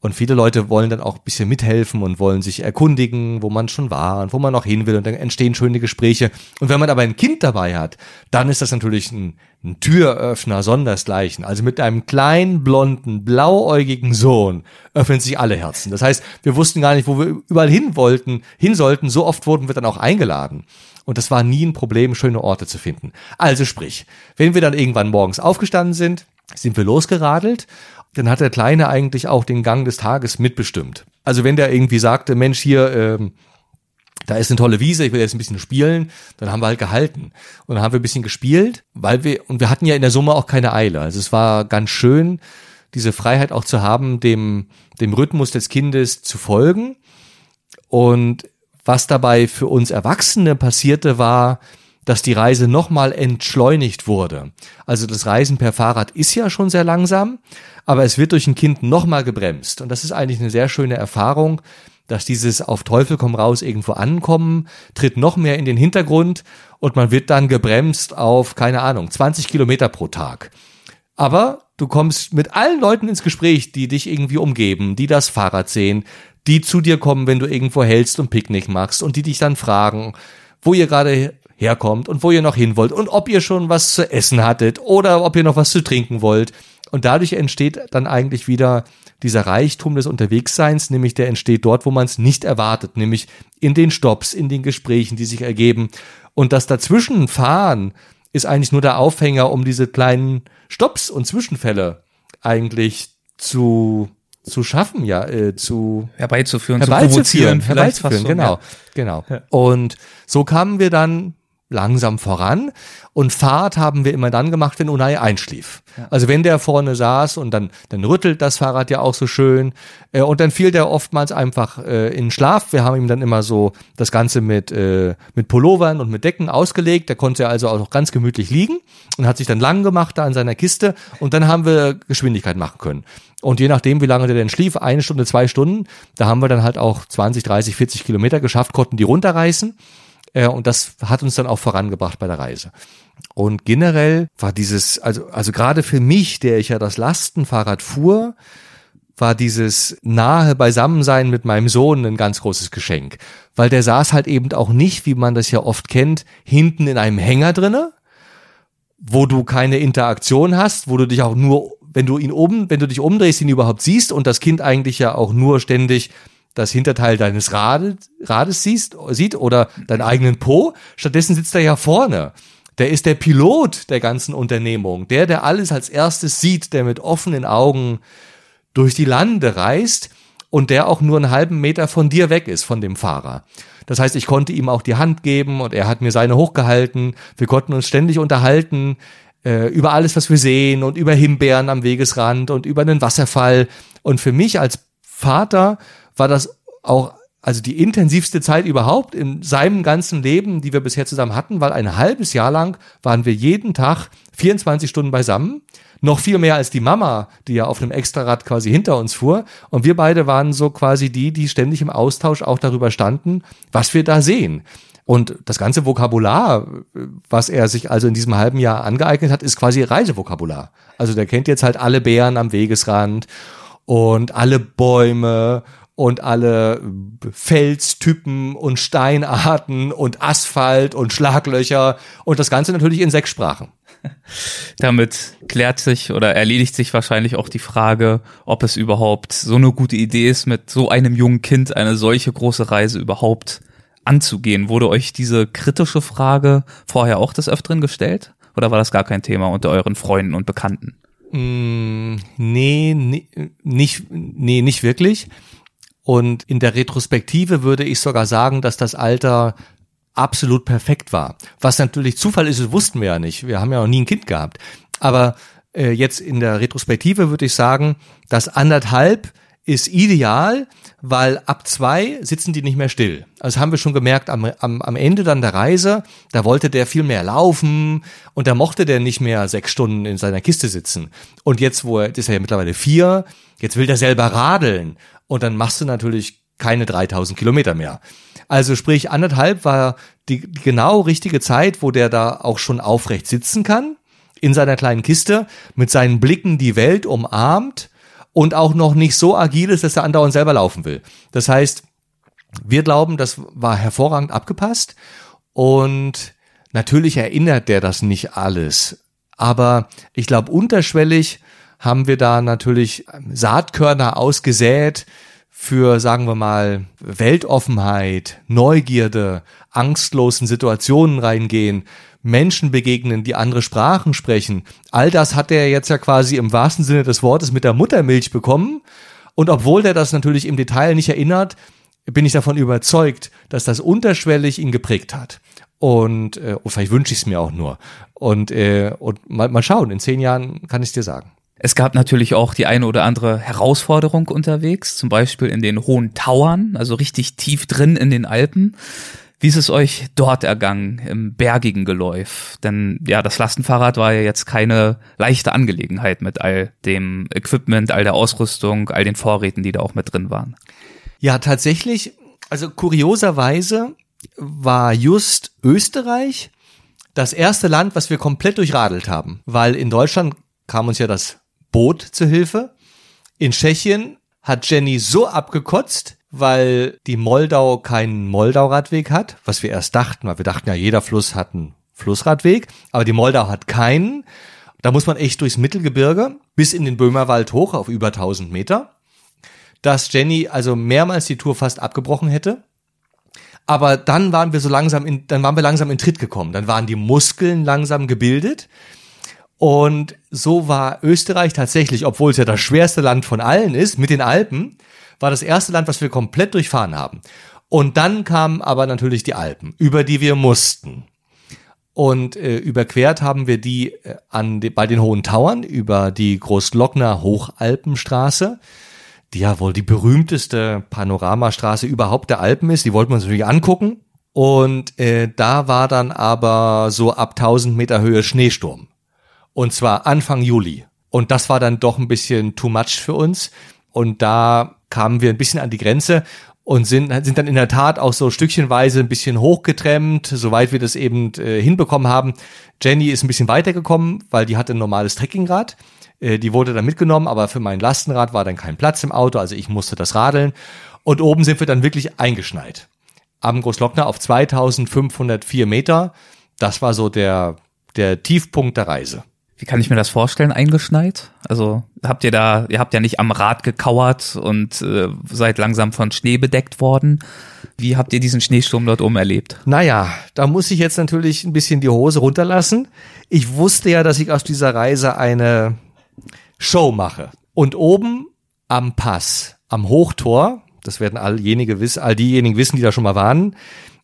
und viele Leute wollen dann auch ein bisschen mithelfen und wollen sich erkundigen, wo man schon war und wo man noch hin will. Und dann entstehen schöne Gespräche. Und wenn man aber ein Kind dabei hat, dann ist das natürlich ein, ein Türöffner sondersgleichen. Also mit einem kleinen, blonden, blauäugigen Sohn öffnen sich alle Herzen. Das heißt, wir wussten gar nicht, wo wir überall hin wollten, hin sollten. So oft wurden wir dann auch eingeladen. Und das war nie ein Problem, schöne Orte zu finden. Also sprich, wenn wir dann irgendwann morgens aufgestanden sind, sind wir losgeradelt, dann hat der Kleine eigentlich auch den Gang des Tages mitbestimmt. Also wenn der irgendwie sagte, Mensch, hier, ähm, da ist eine tolle Wiese, ich will jetzt ein bisschen spielen, dann haben wir halt gehalten. Und dann haben wir ein bisschen gespielt, weil wir, und wir hatten ja in der Summe auch keine Eile. Also es war ganz schön, diese Freiheit auch zu haben, dem, dem Rhythmus des Kindes zu folgen. Und was dabei für uns Erwachsene passierte, war, dass die Reise nochmal entschleunigt wurde. Also das Reisen per Fahrrad ist ja schon sehr langsam, aber es wird durch ein Kind nochmal gebremst. Und das ist eigentlich eine sehr schöne Erfahrung, dass dieses auf Teufel komm raus irgendwo ankommen, tritt noch mehr in den Hintergrund und man wird dann gebremst auf, keine Ahnung, 20 Kilometer pro Tag. Aber du kommst mit allen Leuten ins Gespräch, die dich irgendwie umgeben, die das Fahrrad sehen, die zu dir kommen, wenn du irgendwo hältst und Picknick machst und die dich dann fragen, wo ihr gerade herkommt und wo ihr noch hin wollt und ob ihr schon was zu essen hattet oder ob ihr noch was zu trinken wollt. Und dadurch entsteht dann eigentlich wieder dieser Reichtum des Unterwegsseins, nämlich der entsteht dort, wo man es nicht erwartet, nämlich in den Stops, in den Gesprächen, die sich ergeben. Und das Dazwischenfahren ist eigentlich nur der Aufhänger, um diese kleinen Stops und Zwischenfälle eigentlich zu zu schaffen, ja, äh, zu
herbeizuführen,
herbeizuführen, zu herbeizuführen, so, genau, ja. genau. Und so kamen wir dann langsam voran. Und Fahrt haben wir immer dann gemacht, wenn Unai einschlief. Ja. Also wenn der vorne saß und dann, dann rüttelt das Fahrrad ja auch so schön. Äh, und dann fiel der oftmals einfach äh, in Schlaf. Wir haben ihm dann immer so das Ganze mit, äh, mit Pullovern und mit Decken ausgelegt. Der konnte also auch ganz gemütlich liegen und hat sich dann lang gemacht da an seiner Kiste. Und dann haben wir Geschwindigkeit machen können. Und je nachdem, wie lange der denn schlief, eine Stunde, zwei Stunden, da haben wir dann halt auch 20, 30, 40 Kilometer geschafft, konnten die runterreißen Äh, und das hat uns dann auch vorangebracht bei der Reise. Und generell war dieses, also, also gerade für mich, der ich ja das Lastenfahrrad fuhr, war dieses nahe Beisammensein mit meinem Sohn ein ganz großes Geschenk. Weil der saß halt eben auch nicht, wie man das ja oft kennt, hinten in einem Hänger drinne, wo du keine Interaktion hast, wo du dich auch nur, wenn du ihn oben, wenn du dich umdrehst, ihn überhaupt siehst und das Kind eigentlich ja auch nur ständig das Hinterteil deines Rades, Rades siehst, sieht oder deinen eigenen Po. Stattdessen sitzt er ja vorne. Der ist der Pilot der ganzen Unternehmung. Der, der alles als erstes sieht, der mit offenen Augen durch die Lande reist und der auch nur einen halben Meter von dir weg ist, von dem Fahrer. Das heißt, ich konnte ihm auch die Hand geben und er hat mir seine hochgehalten. Wir konnten uns ständig unterhalten äh, über alles, was wir sehen und über Himbeeren am Wegesrand und über einen Wasserfall. Und für mich als Vater war das auch also die intensivste Zeit überhaupt in seinem ganzen Leben, die wir bisher zusammen hatten, weil ein halbes Jahr lang waren wir jeden Tag 24 Stunden beisammen. Noch viel mehr als die Mama, die ja auf einem Extrarad quasi hinter uns fuhr. Und wir beide waren so quasi die, die ständig im Austausch auch darüber standen, was wir da sehen. Und das ganze Vokabular, was er sich also in diesem halben Jahr angeeignet hat, ist quasi Reisevokabular. Also der kennt jetzt halt alle Bären am Wegesrand und alle Bäume und alle Felstypen und Steinarten und Asphalt und Schlaglöcher und das Ganze natürlich in sechs Sprachen.
Damit klärt sich oder erledigt sich wahrscheinlich auch die Frage, ob es überhaupt so eine gute Idee ist, mit so einem jungen Kind eine solche große Reise überhaupt anzugehen. Wurde euch diese kritische Frage vorher auch des Öfteren gestellt? Oder war das gar kein Thema unter euren Freunden und Bekannten?
Mm, nee, nee, nicht, nee, nicht wirklich. Und in der Retrospektive würde ich sogar sagen, dass das Alter absolut perfekt war. Was natürlich Zufall ist, wussten wir ja nicht. Wir haben ja noch nie ein Kind gehabt. Aber äh, jetzt in der Retrospektive würde ich sagen, dass anderthalb ist ideal, weil ab zwei sitzen die nicht mehr still. Also haben wir schon gemerkt, am, am, am Ende dann der Reise, da wollte der viel mehr laufen und da mochte der nicht mehr sechs Stunden in seiner Kiste sitzen. Und jetzt, wo er, ist er ja mittlerweile vier, jetzt will der selber radeln und dann machst du natürlich keine 3000 Kilometer mehr. Also sprich, anderthalb war die, die genau richtige Zeit, wo der da auch schon aufrecht sitzen kann, in seiner kleinen Kiste, mit seinen Blicken die Welt umarmt und auch noch nicht so agil ist, dass er andauernd selber laufen will. Das heißt, wir glauben, das war hervorragend abgepasst und natürlich erinnert der das nicht alles. Aber ich glaube, unterschwellig haben wir da natürlich Saatkörner ausgesät für, sagen wir mal, Weltoffenheit, Neugierde, angstlosen Situationen reingehen, Menschen begegnen, die andere Sprachen sprechen. All das hat er jetzt ja quasi im wahrsten Sinne des Wortes mit der Muttermilch bekommen. Und obwohl der das natürlich im Detail nicht erinnert, bin ich davon überzeugt, dass das unterschwellig ihn geprägt hat. Und, äh, vielleicht wünsche ich es mir auch nur. Und, äh, und mal, mal schauen, in zehn Jahren kann ich es dir sagen.
Es gab natürlich auch die eine oder andere Herausforderung unterwegs, zum Beispiel in den hohen Tauern, also richtig tief drin in den Alpen. Wie ist es euch dort ergangen im bergigen Geläuf? Denn ja, das Lastenfahrrad war ja jetzt keine leichte Angelegenheit mit all dem Equipment, all der Ausrüstung, all den Vorräten, die da auch mit drin waren.
Ja, tatsächlich, also kurioserweise war just Österreich das erste Land, was wir komplett durchradelt haben, weil in Deutschland kam uns ja das Boot zur Hilfe. In Tschechien hat Jenny so abgekotzt, weil die Moldau keinen Moldau-Radweg hat, was wir erst dachten, weil wir dachten ja, jeder Fluss hat einen Flussradweg, aber die Moldau hat keinen. Da muss man echt durchs Mittelgebirge bis in den Böhmerwald hoch auf über 1000 Meter, dass Jenny also mehrmals die Tour fast abgebrochen hätte. Aber dann waren wir so langsam in, dann waren wir langsam in Tritt gekommen. Dann waren die Muskeln langsam gebildet. Und so war Österreich tatsächlich, obwohl es ja das schwerste Land von allen ist, mit den Alpen, war das erste Land, was wir komplett durchfahren haben. Und dann kamen aber natürlich die Alpen, über die wir mussten. Und äh, überquert haben wir die äh, an die, bei den Hohen Tauern über die Großglockner Hochalpenstraße, die ja wohl die berühmteste Panoramastraße überhaupt der Alpen ist. Die wollten wir uns natürlich angucken. Und äh, da war dann aber so ab 1000 Meter Höhe Schneesturm. Und zwar Anfang Juli. Und das war dann doch ein bisschen too much für uns. Und da kamen wir ein bisschen an die Grenze. und sind, sind dann in der Tat auch so stückchenweise ein bisschen hochgetrennt, soweit wir das eben äh, hinbekommen haben. Jenny ist ein bisschen weitergekommen, weil die hatte ein normales Trekkingrad. Äh, die wurde dann mitgenommen, aber für mein Lastenrad war dann kein Platz im Auto, also ich musste das radeln. Und oben sind wir dann wirklich eingeschneit. Am Großlockner auf 2504 Meter. Das war so der, der Tiefpunkt der Reise.
Wie kann ich mir das vorstellen, eingeschneit? Also habt ihr da, ihr habt ja nicht am Rad gekauert und äh, seid langsam von Schnee bedeckt worden. Wie habt ihr diesen Schneesturm dort oben erlebt?
Naja, da muss ich jetzt natürlich ein bisschen die Hose runterlassen. Ich wusste ja, dass ich aus dieser Reise eine Show mache. Und oben am Pass, am Hochtor, das werden all, jenige all diejenigen wissen, die da schon mal waren,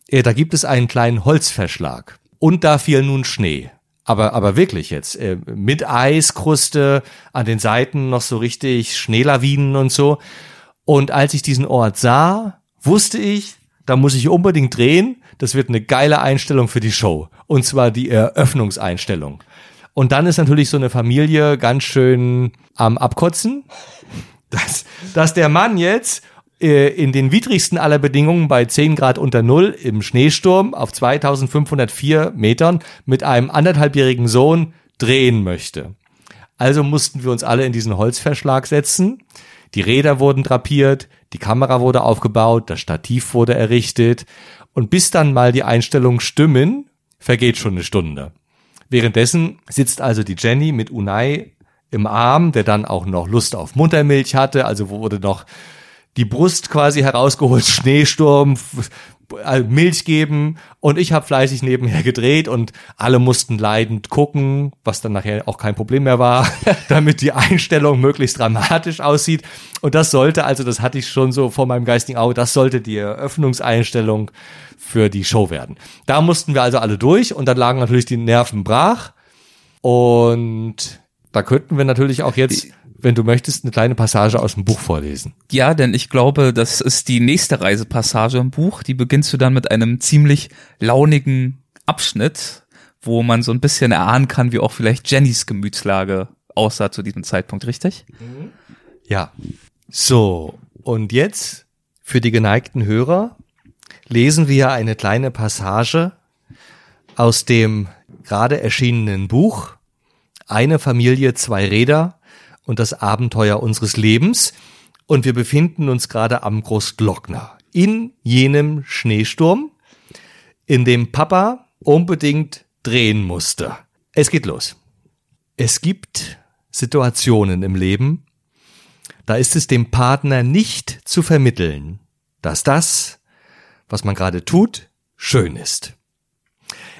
äh, da gibt es einen kleinen Holzverschlag. Und da fiel nun Schnee. Aber, aber wirklich jetzt, äh, mit Eiskruste, an den Seiten noch so richtig Schneelawinen und so. Und als ich diesen Ort sah, wusste ich, da muss ich unbedingt drehen. Das wird eine geile Einstellung für die Show. Und zwar die Eröffnungseinstellung. Und dann ist natürlich so eine Familie ganz schön am Abkotzen, dass, dass der Mann jetzt in den widrigsten aller Bedingungen bei 10 Grad unter Null im Schneesturm auf 2504 Metern mit einem anderthalbjährigen Sohn drehen möchte. Also mussten wir uns alle in diesen Holzverschlag setzen. Die Räder wurden drapiert, die Kamera wurde aufgebaut, das Stativ wurde errichtet und bis dann mal die Einstellungen stimmen, vergeht schon eine Stunde. Währenddessen sitzt also die Jenny mit Unai im Arm, der dann auch noch Lust auf Muttermilch hatte, also wurde noch die Brust quasi herausgeholt, Schneesturm, äh, Milch geben und ich habe fleißig nebenher gedreht und alle mussten leidend gucken, was dann nachher auch kein Problem mehr war, damit die Einstellung möglichst dramatisch aussieht. Und das sollte, also das hatte ich schon so vor meinem geistigen Auge, das sollte die Eröffnungseinstellung für die Show werden. Da mussten wir also alle durch und dann lagen natürlich die Nerven brach und da könnten wir natürlich auch jetzt wenn du möchtest, eine kleine Passage aus dem Buch vorlesen.
Ja, denn ich glaube, das ist die nächste Reisepassage im Buch. Die beginnst du dann mit einem ziemlich launigen Abschnitt, wo man so ein bisschen erahnen kann, wie auch vielleicht Jennys Gemütslage aussah zu diesem Zeitpunkt, richtig?
Ja. So, und jetzt für die geneigten Hörer lesen wir eine kleine Passage aus dem gerade erschienenen Buch Eine Familie, zwei Räder und das Abenteuer unseres Lebens. Und wir befinden uns gerade am Großglockner in jenem Schneesturm, in dem Papa unbedingt drehen musste. Es geht los. Es gibt Situationen im Leben, da ist es dem Partner nicht zu vermitteln, dass das, was man gerade tut, schön ist.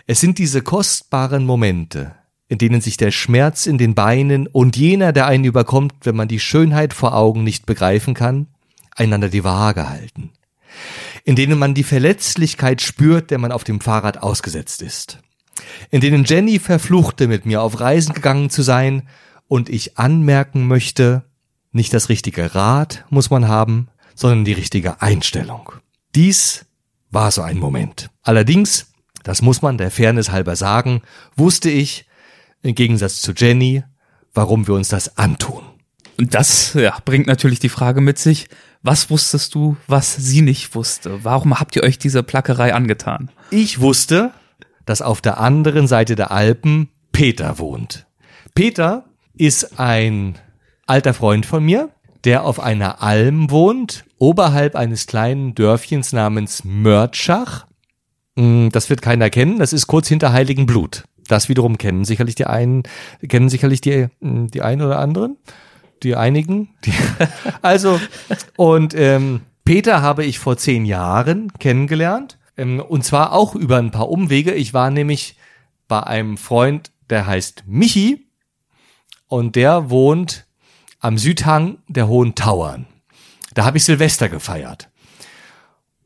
Es sind diese kostbaren Momente, in denen sich der Schmerz in den Beinen und jener, der einen überkommt, wenn man die Schönheit vor Augen nicht begreifen kann, einander die Waage halten. In denen man die Verletzlichkeit spürt, der man auf dem Fahrrad ausgesetzt ist. In denen Jenny verfluchte, mit mir auf Reisen gegangen zu sein und ich anmerken möchte, nicht das richtige Rad muss man haben, sondern die richtige Einstellung. Dies war so ein Moment. Allerdings, das muss man der Fairness halber sagen, wusste ich, im Gegensatz zu Jenny, warum wir uns das antun.
Und das ja, bringt natürlich die Frage mit sich, was wusstest du, was sie nicht wusste? Warum habt ihr euch diese Plackerei angetan?
Ich wusste, dass auf der anderen Seite der Alpen Peter wohnt. Peter ist ein alter Freund von mir, der auf einer Alm wohnt, oberhalb eines kleinen Dörfchens namens Mörtschach. Hm, das wird keiner kennen, das ist kurz hinter Heiligen Blut. Das wiederum kennen sicherlich die einen, kennen sicherlich die, hm, die einen oder anderen, die einigen. Die, also, und ähm, Peter habe ich vor zehn Jahren kennengelernt. Ähm, und zwar auch über ein paar Umwege. Ich war nämlich bei einem Freund, der heißt Michi. Und der wohnt am Südhang der Hohen Tauern. Da habe ich Silvester gefeiert.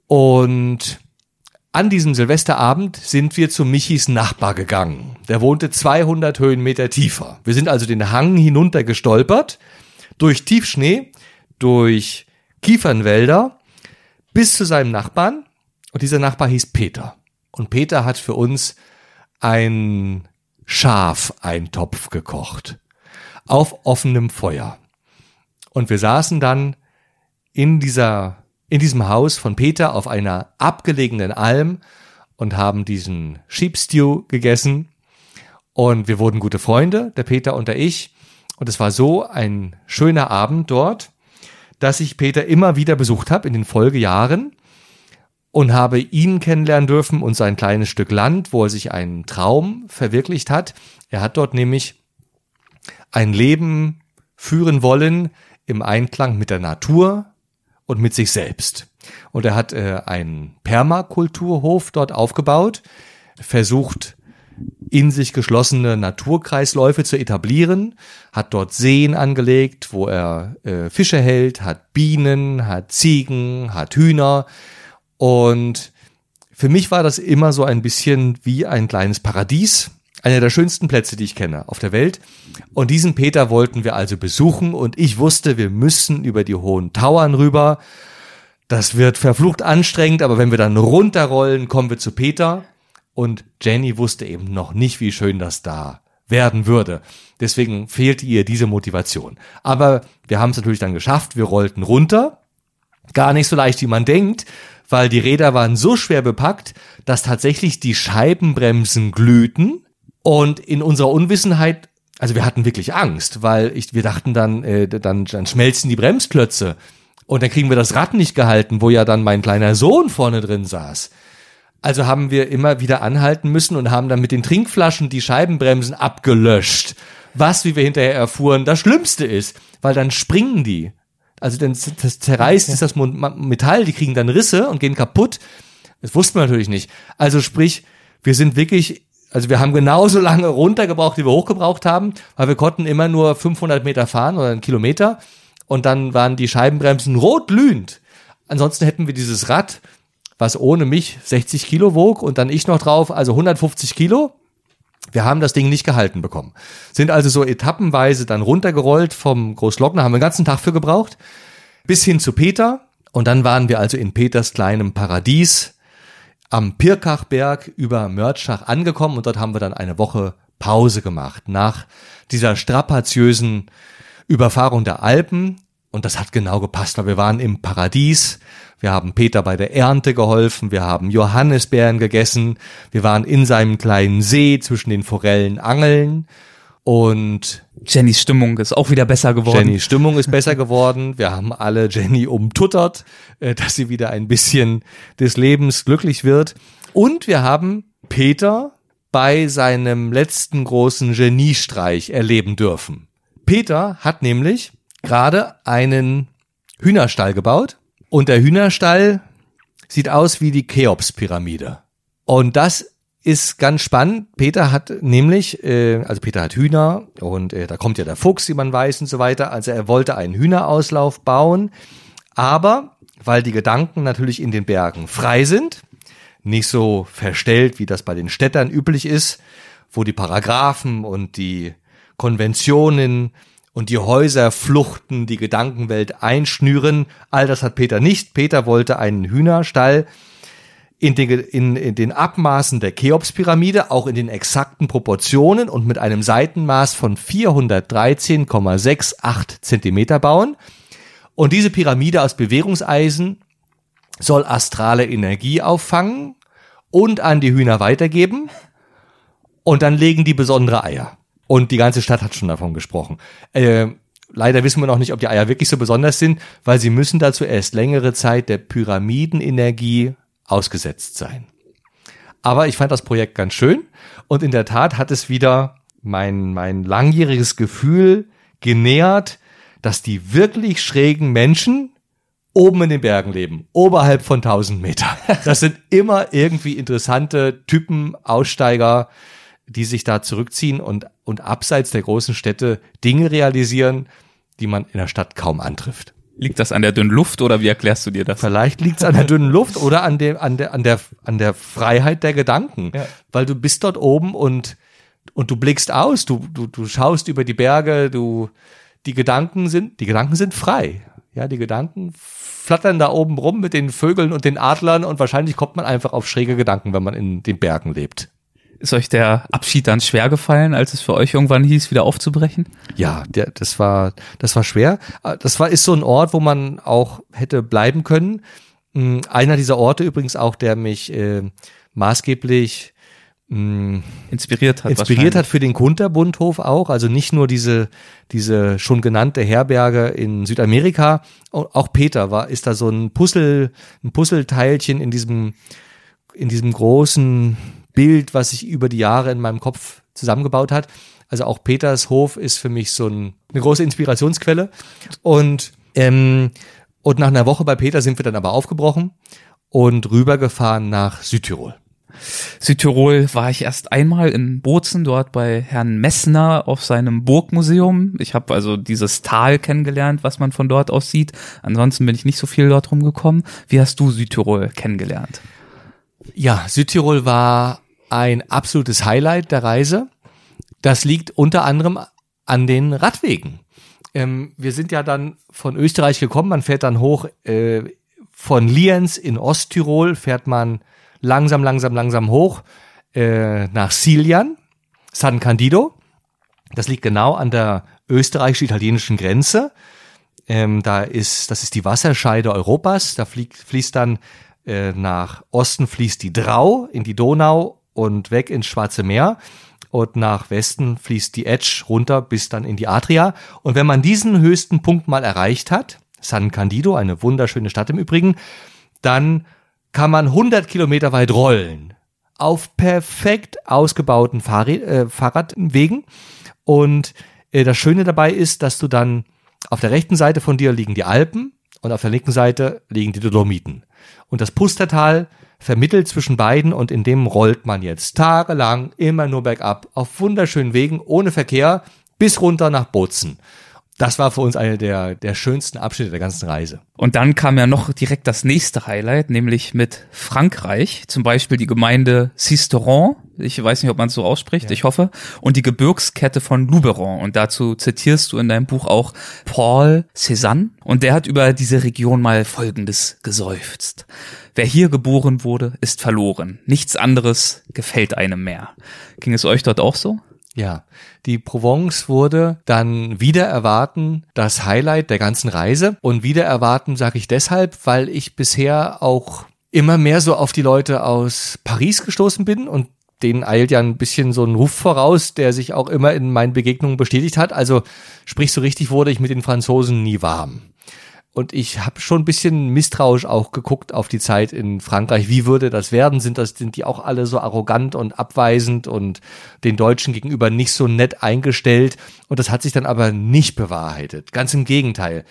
Und an diesem Silvesterabend sind wir zu Michis Nachbar gegangen. Der wohnte 200 Höhenmeter tiefer. Wir sind also den Hang hinunter gestolpert, durch Tiefschnee, durch Kiefernwälder, bis zu seinem Nachbarn. Und dieser Nachbar hieß Peter. Und Peter hat für uns ein Schafeintopf gekocht. Auf offenem Feuer. Und wir saßen dann in dieser in diesem Haus von Peter auf einer abgelegenen Alm und haben diesen Sheep Stew gegessen. Und wir wurden gute Freunde, der Peter und der ich. Und es war so ein schöner Abend dort, dass ich Peter immer wieder besucht habe in den Folgejahren und habe ihn kennenlernen dürfen und sein kleines Stück Land, wo er sich einen Traum verwirklicht hat. Er hat dort nämlich ein Leben führen wollen im Einklang mit der Natur und mit sich selbst. Und er hat äh, einen Permakulturhof dort aufgebaut, versucht in sich geschlossene Naturkreisläufe zu etablieren, hat dort Seen angelegt, wo er äh, Fische hält, hat Bienen, hat Ziegen, hat Hühner und für mich war das immer so ein bisschen wie ein kleines Paradies, einer der schönsten Plätze, die ich kenne auf der Welt. Und diesen Peter wollten wir also besuchen und ich wusste, wir müssen über die hohen Tauern rüber. Das wird verflucht anstrengend, aber wenn wir dann runterrollen, kommen wir zu Peter. Und Jenny wusste eben noch nicht, wie schön das da werden würde. Deswegen fehlte ihr diese Motivation. Aber wir haben es natürlich dann geschafft. Wir rollten runter. Gar nicht so leicht, wie man denkt, weil die Räder waren so schwer bepackt, dass tatsächlich die Scheibenbremsen glühten und in unserer Unwissenheit, also wir hatten wirklich Angst, weil ich, wir dachten dann, äh, dann, dann schmelzen die Bremsklötze und dann kriegen wir das Rad nicht gehalten, wo ja dann mein kleiner Sohn vorne drin saß. Also haben wir immer wieder anhalten müssen und haben dann mit den Trinkflaschen die Scheibenbremsen abgelöscht. Was, wie wir hinterher erfuhren, das Schlimmste ist, weil dann springen die. Also dann das zerreißt ist das Metall, die kriegen dann Risse und gehen kaputt. Das wussten wir natürlich nicht. Also sprich, wir sind wirklich also wir haben genauso lange runtergebraucht, wie wir hochgebraucht haben, weil wir konnten immer nur 500 Meter fahren oder einen Kilometer und dann waren die Scheibenbremsen rot glühend. Ansonsten hätten wir dieses Rad, was ohne mich 60 Kilo wog und dann ich noch drauf, also 150 Kilo. Wir haben das Ding nicht gehalten bekommen. Sind also so etappenweise dann runtergerollt vom Großlockner, haben wir den ganzen Tag für gebraucht, bis hin zu Peter. Und dann waren wir also in Peters kleinem Paradies, am Pirkachberg über Mörtschach angekommen und dort haben wir dann eine Woche Pause gemacht nach dieser strapaziösen Überfahrung der Alpen. Und das hat genau gepasst, weil wir waren im Paradies. Wir haben Peter bei der Ernte geholfen. Wir haben Johannisbeeren gegessen. Wir waren in seinem kleinen See zwischen den Forellen angeln. Und
Jennys Stimmung ist auch wieder besser geworden.
Jennys Stimmung ist besser geworden. Wir haben alle Jenny umtuttert, äh, dass sie wieder ein bisschen des Lebens glücklich wird. Und wir haben Peter bei seinem letzten großen Geniestreich erleben dürfen. Peter hat nämlich gerade einen Hühnerstall gebaut und der Hühnerstall sieht aus wie die Cheops-Pyramide. Und das ist ganz spannend. Peter hat nämlich, äh, also Peter hat Hühner und äh, da kommt ja der Fuchs, wie man weiß und so weiter. Also er wollte einen Hühnerauslauf bauen, aber weil die Gedanken natürlich in den Bergen frei sind, nicht so verstellt, wie das bei den Städtern üblich ist, wo die Paragraphen und die Konventionen und die Häuserfluchten die Gedankenwelt einschnüren. All das hat Peter nicht. Peter wollte einen Hühnerstall in den, in, in den Abmaßen der Cheops-Pyramide, auch in den exakten Proportionen und mit einem Seitenmaß von 413,68 Zentimeter bauen. Und diese Pyramide aus Bewährungseisen soll astrale Energie auffangen und an die Hühner weitergeben. Und dann legen die besondere Eier. Und die ganze Stadt hat schon davon gesprochen. Äh, leider wissen wir noch nicht, ob die Eier wirklich so besonders sind, weil sie müssen dazu erst längere Zeit der Pyramidenenergie ausgesetzt sein. Aber ich fand das Projekt ganz schön und in der Tat hat es wieder mein, mein langjähriges Gefühl genähert, dass die wirklich schrägen Menschen oben in den Bergen leben, oberhalb von 1000 Meter. Das sind immer irgendwie interessante Typen, Aussteiger, die sich da zurückziehen und, und abseits der großen Städte Dinge realisieren, die man in der Stadt kaum antrifft.
Liegt das an der dünnen Luft oder wie erklärst du dir das?
Vielleicht liegt es an der dünnen Luft oder an dem, an der, an der, an der Freiheit der Gedanken. Ja. Weil du bist dort oben und, und du blickst aus, du, du, du schaust über die Berge, du, die Gedanken sind, die Gedanken sind frei. Ja, die Gedanken flattern da oben rum mit den Vögeln und den Adlern und wahrscheinlich kommt man einfach auf schräge Gedanken, wenn man in den Bergen lebt.
Ist euch der Abschied dann schwer gefallen, als es für euch irgendwann hieß, wieder aufzubrechen?
Ja, der, das war, das war schwer. Das war, ist so ein Ort, wo man auch hätte bleiben können. Hm, einer dieser Orte übrigens auch, der mich äh, maßgeblich mh, hm,
inspiriert hat.
Inspiriert hat für den Kunterbundhof auch. Also nicht nur diese, diese schon genannte Herberge in Südamerika. Auch Peter war, ist da so ein Puzzle, ein Puzzleteilchen in diesem, in diesem großen Bild, was sich über die Jahre in meinem Kopf zusammengebaut hat. Also auch Peters Hof ist für mich so ein, eine große Inspirationsquelle. Und, ähm, und nach einer Woche bei Peter sind wir dann aber aufgebrochen und rübergefahren nach Südtirol.
Südtirol war ich erst einmal in Bozen, dort bei Herrn Messner auf seinem Burgmuseum. Ich habe also dieses Tal kennengelernt, was man von dort aus sieht. Ansonsten bin ich nicht so viel dort rumgekommen. Wie hast du Südtirol kennengelernt?
Ja, Südtirol war ein absolutes Highlight der Reise. Das liegt unter anderem an den Radwegen. Ähm, wir sind ja dann von Österreich gekommen, man fährt dann hoch äh, von Lienz in Osttirol, fährt man langsam, langsam, langsam hoch äh, nach Silian, San Candido. Das liegt genau an der österreichisch-italienischen Grenze. Ähm, da ist, das ist die Wasserscheide Europas. Da fliegt, fließt dann äh, nach Osten fließt die Drau in die Donau und weg ins Schwarze Meer. Und nach Westen fließt die Etsch runter bis dann in die Adria. Und wenn man diesen höchsten Punkt mal erreicht hat, San Candido, eine wunderschöne Stadt im Übrigen, dann kann man 100 Kilometer weit rollen. Auf perfekt ausgebauten Fahrrad, äh, Fahrradwegen. Und äh, das Schöne dabei ist, dass du dann auf der rechten Seite von dir liegen die Alpen und auf der linken Seite liegen die Dolomiten. Und das Pustertal vermittelt zwischen beiden und in dem rollt man jetzt tagelang immer nur bergab auf wunderschönen Wegen ohne Verkehr bis runter nach Bozen. Das war für uns eine der, der schönsten Abschnitte der ganzen Reise.
Und dann kam ja noch direkt das nächste Highlight, nämlich mit Frankreich, zum Beispiel die Gemeinde Sisteron, ich weiß nicht, ob man es so ausspricht, ja. ich hoffe, und die Gebirgskette von Luberon. Und dazu zitierst du in deinem Buch auch Paul Cézanne. Und der hat über diese Region mal Folgendes geseufzt. Wer hier geboren wurde, ist verloren. Nichts anderes gefällt einem mehr. Ging es euch dort auch so?
Ja, die Provence wurde dann wieder erwarten das Highlight der ganzen Reise. Und wieder erwarten sage ich deshalb, weil ich bisher auch immer mehr so auf die Leute aus Paris gestoßen bin und denen eilt ja ein bisschen so ein Ruf voraus, der sich auch immer in meinen Begegnungen bestätigt hat. Also sprich so richtig wurde ich mit den Franzosen nie warm. Und ich habe schon ein bisschen misstrauisch auch geguckt auf die Zeit in Frankreich. Wie würde das werden? Sind das sind die auch alle so arrogant und abweisend und den Deutschen gegenüber nicht so nett eingestellt? Und das hat sich dann aber nicht bewahrheitet. Ganz im Gegenteil.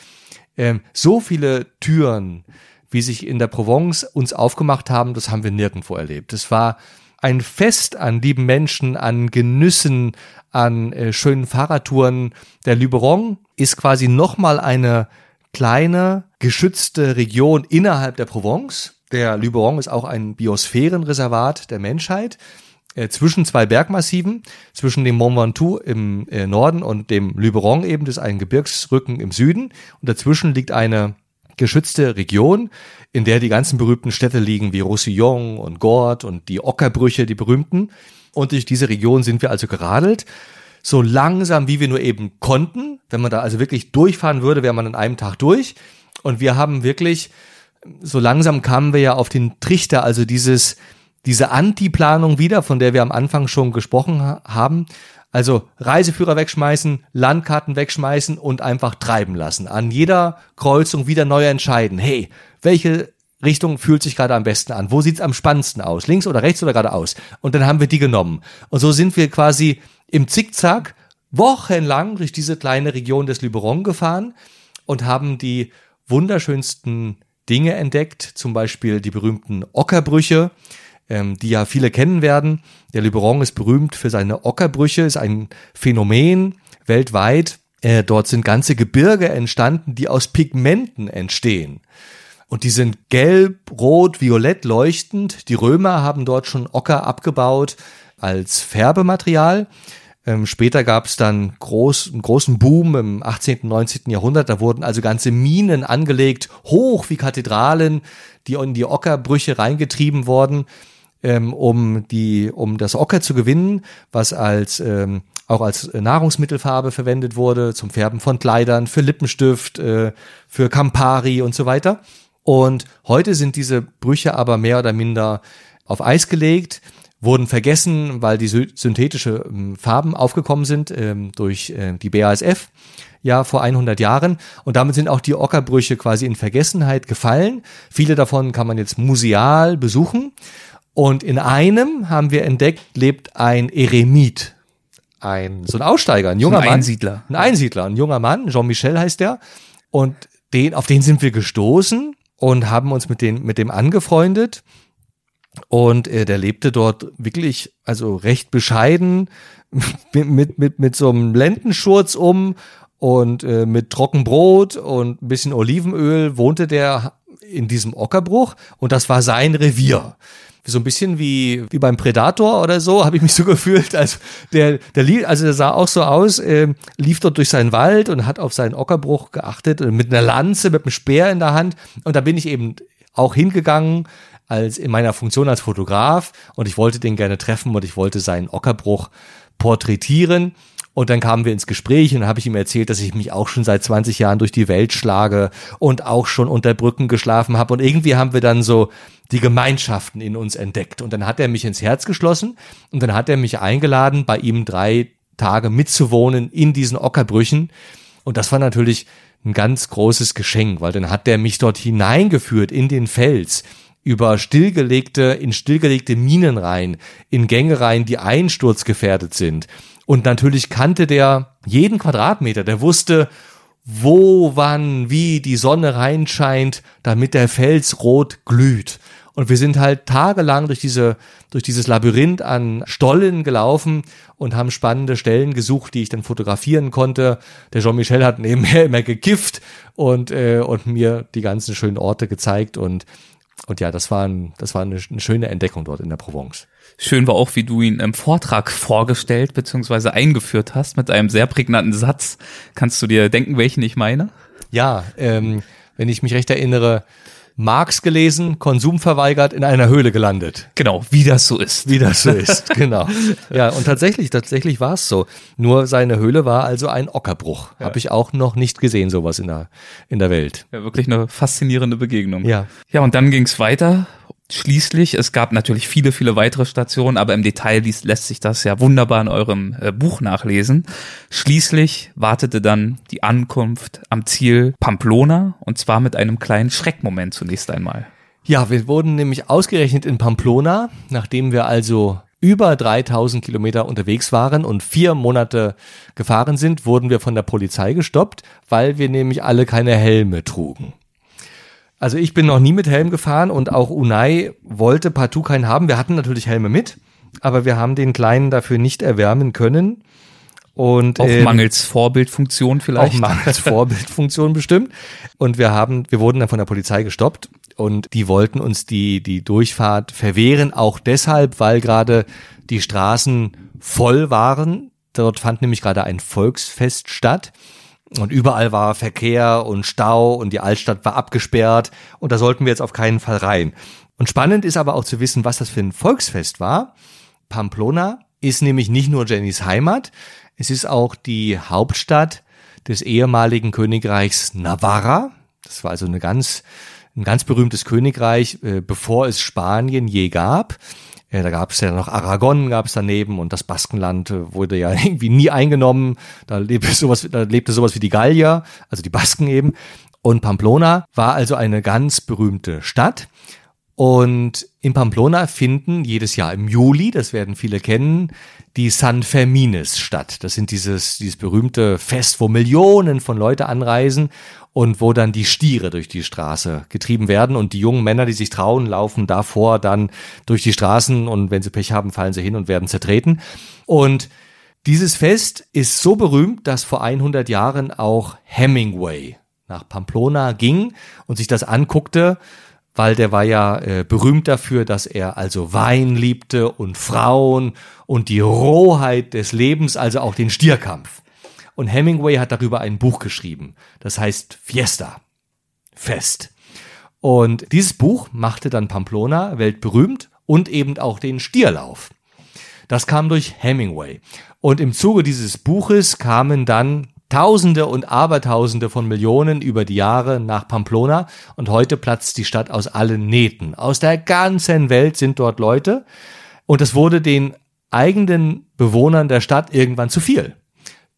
Ähm, so viele Türen, wie sich in der Provence uns aufgemacht haben, das haben wir nirgendwo erlebt. Es war ein Fest an lieben Menschen, an Genüssen, an äh, schönen Fahrradtouren. Der Luberon ist quasi nochmal eine kleine, geschützte Region innerhalb der Provence. Der Luberon ist auch ein Biosphärenreservat der Menschheit äh, zwischen zwei Bergmassiven, zwischen dem Mont Ventoux im äh, Norden und dem Luberon eben, das ist ein Gebirgsrücken im Süden. Und dazwischen liegt eine geschützte Region, in der die ganzen berühmten Städte liegen, wie Roussillon und Gordes und die Ockerbrüche, die berühmten. Und durch diese Region sind wir also geradelt so langsam, wie wir nur eben konnten. Wenn man da also wirklich durchfahren würde, wäre man in einem Tag durch. Und wir haben wirklich, so langsam kamen wir ja auf den Trichter, also dieses, diese Antiplanung wieder, von der wir am Anfang schon gesprochen haben. Also Reiseführer wegschmeißen, Landkarten wegschmeißen und einfach treiben lassen. An jeder Kreuzung wieder neu entscheiden. Hey, welche Richtung fühlt sich gerade am besten an? Wo sieht's am spannendsten aus? Links oder rechts oder geradeaus? Und dann haben wir die genommen. Und so sind wir quasi im Zickzack wochenlang durch diese kleine Region des Luberon gefahren und haben die wunderschönsten Dinge entdeckt, zum Beispiel die berühmten Ockerbrüche, ähm, die ja viele kennen werden. Der Luberon ist berühmt für seine Ockerbrüche, ist ein Phänomen weltweit. Äh, dort sind ganze Gebirge entstanden, die aus Pigmenten entstehen. Und die sind gelb, rot, violett leuchtend. Die Römer haben dort schon Ocker abgebaut als Färbematerial. Ähm, später gab es dann groß, einen großen Boom im 18., 19. Jahrhundert. Da wurden also ganze Minen angelegt, hoch wie Kathedralen, die in die Ockerbrüche reingetrieben worden. ähm, um die, um das Ocker zu gewinnen, was als ähm, auch als Nahrungsmittelfarbe verwendet wurde, zum Färben von Kleidern, für Lippenstift, äh, für Campari und so weiter. Und heute sind diese Brüche aber mehr oder minder auf Eis gelegt, wurden vergessen, weil die synthetische ähm, Farben aufgekommen sind ähm, durch äh, die BASF ja vor 100 Jahren und damit sind auch die Ockerbrüche quasi in Vergessenheit gefallen. Viele davon kann man jetzt museal besuchen und in einem haben wir entdeckt, lebt ein Eremit. Ein, so ein Aussteiger, ein junger
ein
Mann.
Einsiedler.
Ein Einsiedler, ein junger Mann, Jean-Michel heißt der. Und den, auf den sind wir gestoßen und haben uns mit, den, mit dem angefreundet. Und äh, der lebte dort wirklich, also recht bescheiden, mit, mit, mit, mit so einem Lendenschurz um und äh, mit Trockenbrot und ein bisschen Olivenöl wohnte der in diesem Ockerbruch und das war sein Revier so ein bisschen wie, wie beim Predator oder so, habe ich mich so gefühlt. Also der, der lief, also der sah auch so aus, äh, lief dort durch seinen Wald und hat auf seinen Ockerbruch geachtet mit einer Lanze, mit einem Speer in der Hand. Und da bin ich eben auch hingegangen als in meiner Funktion als Fotograf und ich wollte den gerne treffen und ich wollte seinen Ockerbruch porträtieren. Und dann kamen wir ins Gespräch und dann habe ich ihm erzählt, dass ich mich auch schon seit 20 Jahren durch die Welt schlage und auch schon unter Brücken geschlafen habe. Und irgendwie haben wir dann so die Gemeinschaften in uns entdeckt. Und dann hat er mich ins Herz geschlossen und dann hat er mich eingeladen, bei ihm drei Tage mitzuwohnen in diesen Ockerbrüchen. Und das war natürlich ein ganz großes Geschenk, weil dann hat er mich dort hineingeführt in den Fels über stillgelegte, in stillgelegte Minen rein, in Gänge rein, die einsturzgefährdet sind. Und natürlich kannte der jeden Quadratmeter, der wusste, wo, wann, wie die Sonne reinscheint, damit der Fels rot glüht. Und wir sind halt tagelang durch diese, durch dieses Labyrinth an Stollen gelaufen und haben spannende Stellen gesucht, die ich dann fotografieren konnte. Der Jean-Michel hat nebenher immer gekifft und, äh, und mir die ganzen schönen Orte gezeigt und, und ja, das war, ein, das war eine, eine schöne Entdeckung dort in der Provence.
Schön war auch, wie du ihn im Vortrag vorgestellt bzw. eingeführt hast mit einem sehr prägnanten Satz. Kannst du dir denken, welchen ich meine?
Ja, ähm, wenn ich mich recht erinnere, Marx gelesen, Konsum verweigert, in einer Höhle gelandet.
Genau, wie das so ist.
Wie das so ist, genau. Ja, und tatsächlich, tatsächlich war es so. Nur seine Höhle war also ein Ockerbruch. Ja. Habe ich auch noch nicht gesehen, sowas in der, in der Welt.
Ja, wirklich eine faszinierende Begegnung.
Ja.
Ja, und dann ging's weiter Schließlich, es gab natürlich viele, viele weitere Stationen, aber im Detail lässt sich das ja wunderbar in eurem äh, Buch nachlesen. Schließlich wartete dann die Ankunft am Ziel Pamplona und zwar mit einem kleinen Schreckmoment zunächst einmal.
Ja, wir wurden nämlich ausgerechnet in Pamplona, nachdem wir also über 3000 Kilometer unterwegs waren und vier Monate gefahren sind, wurden wir von der Polizei gestoppt, weil wir nämlich alle keine Helme trugen. Also ich bin noch nie mit Helm gefahren und auch Unai wollte partout keinen haben. Wir hatten natürlich Helme mit, aber wir haben den Kleinen dafür nicht erwärmen können. Und,
auch ähm, mangels Vorbildfunktion vielleicht.
Auch mangels Vorbildfunktion bestimmt. Und wir haben, wir wurden dann von der Polizei gestoppt und die wollten uns die, die Durchfahrt verwehren, auch deshalb, weil gerade die Straßen voll waren. Dort fand nämlich gerade ein Volksfest statt. Und überall war Verkehr und Stau und die Altstadt war abgesperrt und da sollten wir jetzt auf keinen Fall rein. Und spannend ist aber auch zu wissen, was das für ein Volksfest war. Pamplona ist nämlich nicht nur Jennys Heimat, es ist auch die Hauptstadt des ehemaligen Königreichs Navarra. Das war also eine ganz, ein ganz berühmtes Königreich, äh, bevor es Spanien je gab. Ja, da gab es ja noch Aragon, gab es daneben und das Baskenland äh, wurde ja irgendwie nie eingenommen. Da lebte sowas, da lebte sowas wie die Gallier, also die Basken eben. Und Pamplona war also eine ganz berühmte Stadt. Und in Pamplona finden jedes Jahr im Juli, das werden viele kennen, die San Fermines statt. Das sind dieses, dieses berühmte Fest, wo Millionen von Leute anreisen und wo dann die Stiere durch die Straße getrieben werden und die jungen Männer, die sich trauen, laufen davor dann durch die Straßen und wenn sie Pech haben, fallen sie hin und werden zertreten. Und dieses Fest ist so berühmt, dass vor 100 Jahren auch Hemingway nach Pamplona ging und sich das anguckte, weil der war ja äh, berühmt dafür, dass er also Wein liebte und Frauen und die Rohheit des Lebens, also auch den Stierkampf. Und Hemingway hat darüber ein Buch geschrieben. Das heißt Fiesta. Fest. Und dieses Buch machte dann Pamplona weltberühmt und eben auch den Stierlauf. Das kam durch Hemingway. Und im Zuge dieses Buches kamen dann Tausende und Abertausende von Millionen über die Jahre nach Pamplona und heute platzt die Stadt aus allen Nähten. Aus der ganzen Welt sind dort Leute und es wurde den eigenen Bewohnern der Stadt irgendwann zu viel.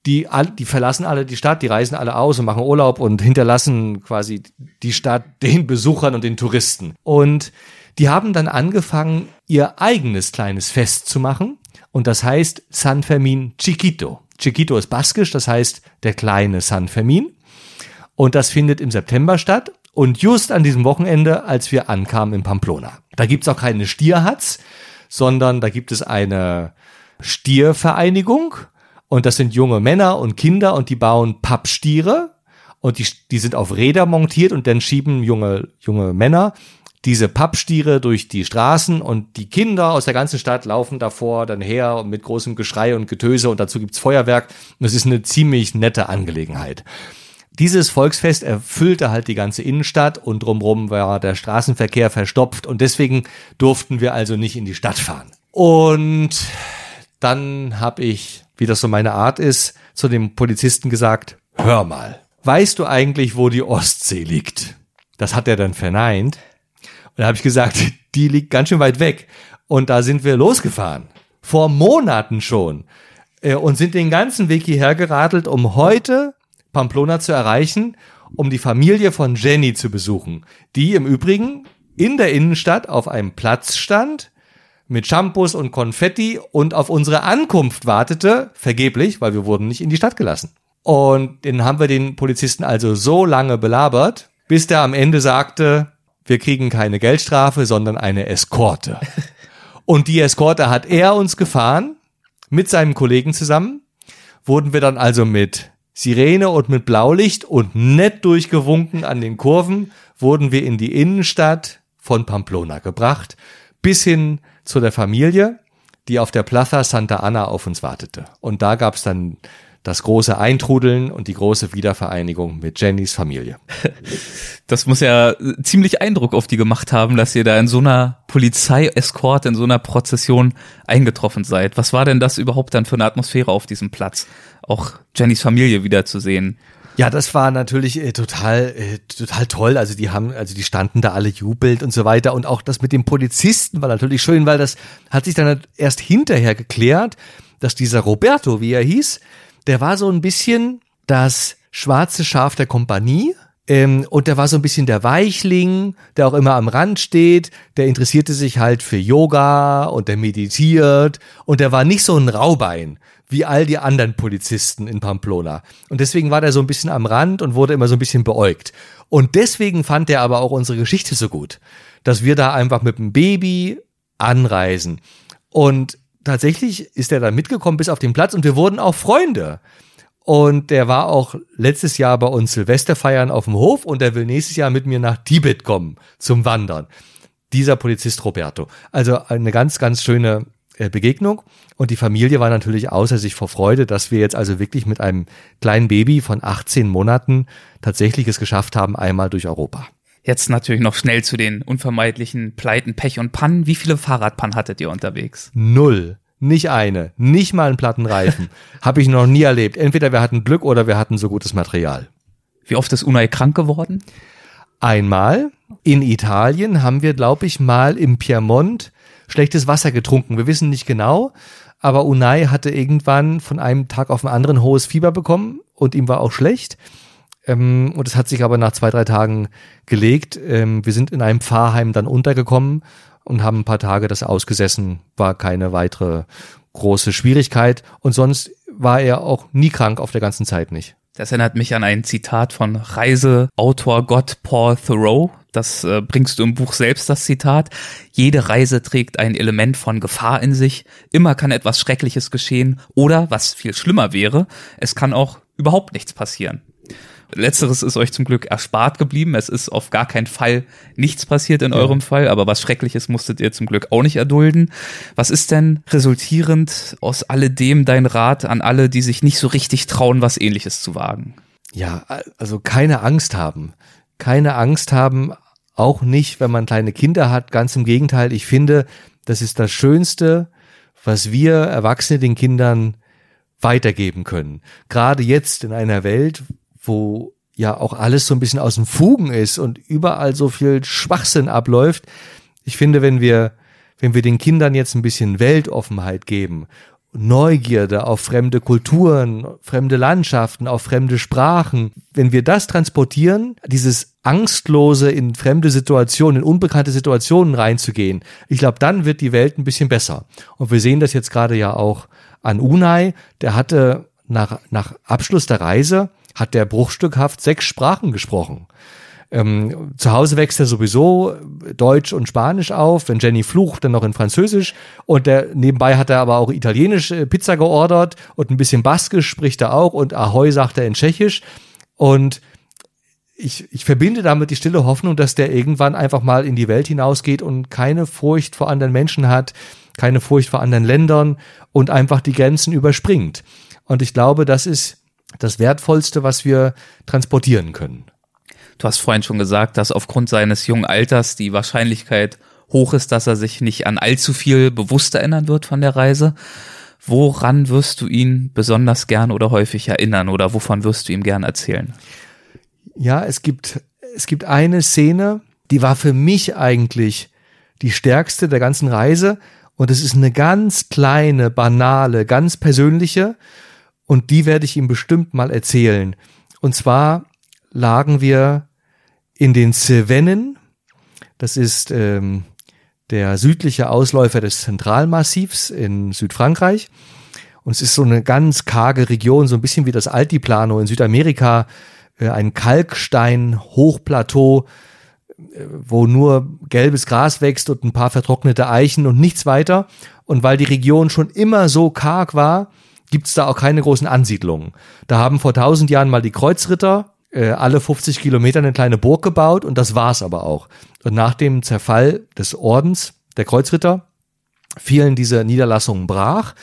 Die, die verlassen alle die Stadt, die reisen alle aus und machen Urlaub und hinterlassen quasi die Stadt den Besuchern und den Touristen. Und die haben dann angefangen, ihr eigenes kleines Fest zu machen. Und das heißt San Fermin Chiquito. Chiquito ist baskisch, das heißt der kleine San Fermin. Und das findet im September statt. Und just an diesem Wochenende, als wir ankamen in Pamplona. Da gibt's auch keine Stierhatz, sondern da gibt es eine Stiervereinigung. Und das sind junge Männer und Kinder und die bauen Pappstiere. Und die, die sind auf Räder montiert und dann schieben junge, junge Männer diese Pappstiere durch die Straßen und die Kinder aus der ganzen Stadt laufen davor dann her mit großem Geschrei und Getöse und dazu gibt's Feuerwerk und es ist eine ziemlich nette Angelegenheit. Dieses Volksfest erfüllte halt die ganze Innenstadt und drumherum war der Straßenverkehr verstopft und deswegen durften wir also nicht in die Stadt fahren. Und dann habe ich, wie das so meine Art ist, zu dem Polizisten gesagt, hör mal, weißt du eigentlich, wo die Ostsee liegt? Das hat er dann verneint. Und da habe ich gesagt, die liegt ganz schön weit weg. Und da sind wir losgefahren. Vor Monaten schon. Äh, und sind den ganzen Weg hierher geradelt, um heute Pamplona zu erreichen, um die Familie von Jenny zu besuchen, die im Übrigen in der Innenstadt auf einem Platz stand, mit Shampoos und Konfetti und auf unsere Ankunft wartete, vergeblich, weil wir wurden nicht in die Stadt gelassen. Und dann haben wir den Polizisten also so lange belabert, bis der am Ende sagte, wir kriegen keine Geldstrafe, sondern eine Eskorte. Und die Eskorte hat er uns gefahren, mit seinem Kollegen zusammen, wurden wir dann also mit Sirene und mit Blaulicht und nett durchgewunken an den Kurven, wurden wir in die Innenstadt von Pamplona gebracht, bis hin zu der Familie, die auf der Plaza Santa Ana auf uns wartete. Und da gab's dann das große Eintrudeln und die große Wiedervereinigung mit Jennys Familie.
Das muss ja ziemlich Eindruck auf die gemacht haben, dass ihr da in so einer Polizeieskort, in so einer Prozession eingetroffen seid. Was war denn das überhaupt dann für eine Atmosphäre auf diesem Platz? Auch Jennys Familie wiederzusehen.
Ja, das war natürlich äh, total, äh, total toll. Also die haben, also die standen da alle jubelt und so weiter. Und auch das mit dem Polizisten war natürlich schön, weil das hat sich dann erst hinterher geklärt, dass dieser Roberto, wie er hieß, der war so ein bisschen das schwarze Schaf der Kompanie. Ähm, und der war so ein bisschen der Weichling, der auch immer am Rand steht. Der interessierte sich halt für Yoga und der meditiert. Und der war nicht so ein Raubein wie all die anderen Polizisten in Pamplona. Und deswegen war der so ein bisschen am Rand und wurde immer so ein bisschen beäugt. Und deswegen fand er aber auch unsere Geschichte so gut, dass wir da einfach mit dem Baby anreisen. Und tatsächlich ist er dann mitgekommen bis auf den Platz und wir wurden auch Freunde. Und der war auch letztes Jahr bei uns Silvester feiern auf dem Hof und der will nächstes Jahr mit mir nach Tibet kommen zum Wandern. Dieser Polizist Roberto. Also eine ganz, ganz schöne äh, Begegnung. Und die Familie war natürlich außer sich vor Freude, dass wir jetzt also wirklich mit einem kleinen Baby von 18 Monaten tatsächlich es geschafft haben, einmal durch Europa.
Jetzt natürlich noch schnell zu den unvermeidlichen Pleiten, Pech und Pannen. Wie viele Fahrradpannen hattet ihr unterwegs?
Null. Nicht eine. Nicht mal einen Plattenreifen. Habe ich noch nie erlebt. Entweder wir hatten Glück oder wir hatten so gutes Material.
Wie oft ist Unai krank geworden?
Einmal. In Italien haben wir, glaube ich, mal im Piemont schlechtes Wasser getrunken. Wir wissen nicht genau, aber Unai hatte irgendwann von einem Tag auf den anderen hohes Fieber bekommen und ihm war auch schlecht. Ähm, und es hat sich aber nach zwei, drei Tagen gelegt. Ähm, wir sind in einem Pfarrheim dann untergekommen und haben ein paar Tage das ausgesessen. War keine weitere große Schwierigkeit. Und sonst war er auch nie krank auf der ganzen Zeit nicht.
Das erinnert mich an ein Zitat von Reiseautor Gott Paul Thoreau. Das äh, bringst du im Buch selbst, das Zitat. Jede Reise trägt ein Element von Gefahr in sich. Immer kann etwas Schreckliches geschehen. Oder, was viel schlimmer wäre, es kann auch überhaupt nichts passieren. Letzteres ist euch zum Glück erspart geblieben. Es ist auf gar keinen Fall nichts passiert in ja. eurem Fall, aber was Schreckliches musstet ihr zum Glück auch nicht erdulden. Was ist denn resultierend aus alledem dein Rat an alle, die sich nicht so richtig trauen, was ähnliches zu wagen?
Ja, also keine Angst haben. Keine Angst haben, auch nicht, wenn man kleine Kinder hat. Ganz im Gegenteil, ich finde, Das ist das Schönste, was wir Erwachsene den Kindern weitergeben können. Gerade jetzt in einer Welt, wo ja auch alles so ein bisschen aus dem Fugen ist und überall so viel Schwachsinn abläuft. Ich finde, wenn wir, wenn wir den Kindern jetzt ein bisschen Weltoffenheit geben, Neugierde auf fremde Kulturen, fremde Landschaften, auf fremde Sprachen, wenn wir das transportieren, dieses angstlose in fremde Situationen, in unbekannte Situationen reinzugehen, ich glaube, dann wird die Welt ein bisschen besser. Und wir sehen das jetzt gerade ja auch an Unai, der hatte nach, nach Abschluss der Reise, hat der bruchstückhaft sechs Sprachen gesprochen. Ähm, zu Hause wächst er sowieso Deutsch und Spanisch auf. Wenn Jenny flucht, dann noch in Französisch. Und der, nebenbei hat er aber auch Italienisch äh, Pizza geordert und ein bisschen Baskisch spricht er auch und Ahoi sagt er in Tschechisch. Und ich, ich verbinde damit die stille Hoffnung, dass der irgendwann einfach mal in die Welt hinausgeht und keine Furcht vor anderen Menschen hat, keine Furcht vor anderen Ländern und einfach die Grenzen überspringt. Und ich glaube, das ist das Wertvollste, was wir transportieren können.
Du hast vorhin schon gesagt, dass aufgrund seines jungen Alters die Wahrscheinlichkeit hoch ist, dass er sich nicht an allzu viel bewusst erinnern wird von der Reise. Woran wirst du ihn besonders gern oder häufig erinnern oder wovon wirst du ihm gern erzählen?
Ja, es gibt, es gibt eine Szene, die war für mich eigentlich die stärkste der ganzen Reise und es ist eine ganz kleine, banale, ganz persönliche und die werde ich ihm bestimmt mal erzählen. Und zwar lagen wir in den Cevennen, das ist ähm, der südliche Ausläufer des Zentralmassivs in Südfrankreich. Und es ist so eine ganz karge Region, so ein bisschen wie das Altiplano in Südamerika, äh, ein Kalkstein-Hochplateau, äh, wo nur gelbes Gras wächst und ein paar vertrocknete Eichen und nichts weiter. Und weil die Region schon immer so karg war, gibt's da auch keine großen Ansiedlungen. Da haben vor tausend Jahren mal die Kreuzritter äh, alle 50 Kilometer eine kleine Burg gebaut und das war's aber auch. Und nach dem Zerfall des Ordens der Kreuzritter fielen diese Niederlassungen brach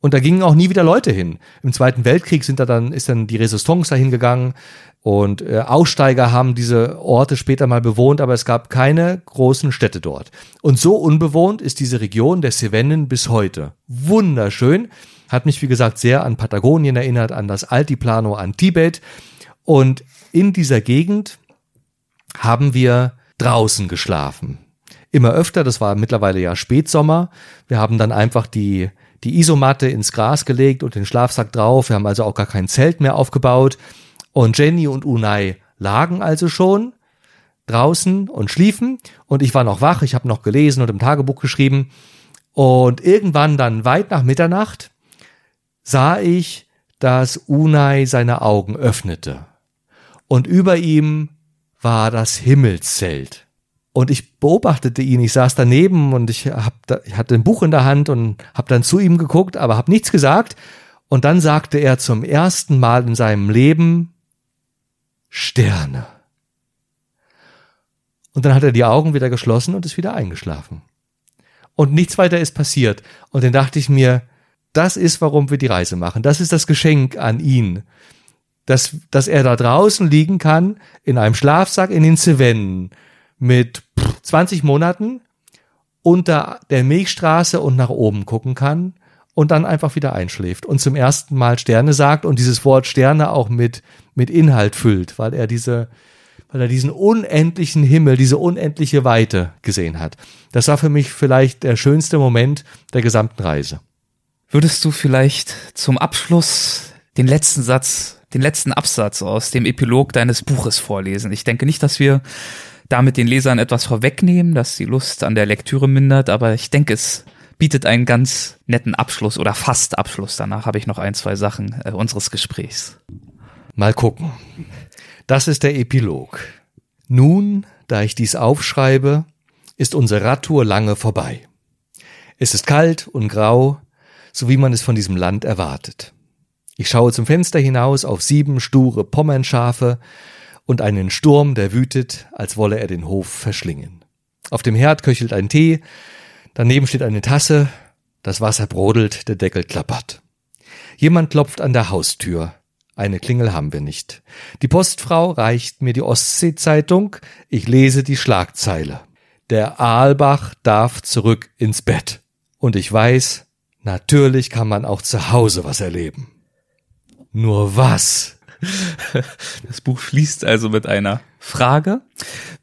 und da gingen auch nie wieder Leute hin. Im Zweiten Weltkrieg sind da dann, ist dann die Resistance dahin gegangen und äh, Aussteiger haben diese Orte später mal bewohnt, aber es gab keine großen Städte dort. Und so unbewohnt ist diese Region der Cevennen bis heute. Wunderschön. Hat mich, wie gesagt, sehr an Patagonien erinnert, an das Altiplano, an Tibet. Und in dieser Gegend haben wir draußen geschlafen. Immer öfter, das war mittlerweile ja Spätsommer. Wir haben dann einfach die, die Isomatte ins Gras gelegt und den Schlafsack drauf. Wir haben also auch gar kein Zelt mehr aufgebaut. Und Jenny und Unai lagen also schon draußen und schliefen. Und ich war noch wach, ich habe noch gelesen und im Tagebuch geschrieben. Und irgendwann dann weit nach Mitternacht sah ich, dass Unai seine Augen öffnete und über ihm war das Himmelszelt. Und ich beobachtete ihn, ich saß daneben und ich, hab da, ich hatte ein Buch in der Hand und habe dann zu ihm geguckt, aber habe nichts gesagt. Und dann sagte er zum ersten Mal in seinem Leben Sterne. Und dann hat er die Augen wieder geschlossen und ist wieder eingeschlafen. Und nichts weiter ist passiert. Und dann dachte ich mir, das ist, warum wir die Reise machen. Das ist das Geschenk an ihn dass, dass er da draußen liegen kann, in einem Schlafsack in den Cevennen mit 20 Monaten unter der Milchstraße und nach oben gucken kann und dann einfach wieder einschläft und zum ersten Mal Sterne sagt und dieses Wort Sterne auch mit, mit Inhalt füllt, weil er diese, weil er diesen unendlichen Himmel, diese unendliche Weite gesehen hat. Das war für mich vielleicht der schönste Moment der gesamten Reise.
Würdest du vielleicht zum Abschluss den letzten Satz den letzten Absatz aus dem Epilog deines Buches vorlesen. Ich denke nicht, dass wir damit den Lesern etwas vorwegnehmen, dass die Lust an der Lektüre mindert, aber ich denke, es bietet einen ganz netten Abschluss oder fast Abschluss. Danach habe ich noch ein, zwei Sachen äh, unseres Gesprächs.
Mal gucken. Das ist der Epilog. Nun, da ich dies aufschreibe, ist unsere Radtour lange vorbei. Es ist kalt und grau, so wie man es von diesem Land erwartet. Ich schaue zum Fenster hinaus auf sieben sture Pommernschafe und einen Sturm, der wütet, als wolle er den Hof verschlingen. Auf dem Herd köchelt ein Tee, daneben steht eine Tasse, das Wasser brodelt, der Deckel klappert. Jemand klopft an der Haustür. Eine Klingel haben wir nicht. Die Postfrau reicht mir die Ostsee-Zeitung, ich lese die Schlagzeile. der Aalbach darf zurück ins Bett. Und ich weiß, natürlich kann man auch zu Hause was erleben. Nur was?
Das Buch schließt also mit einer Frage.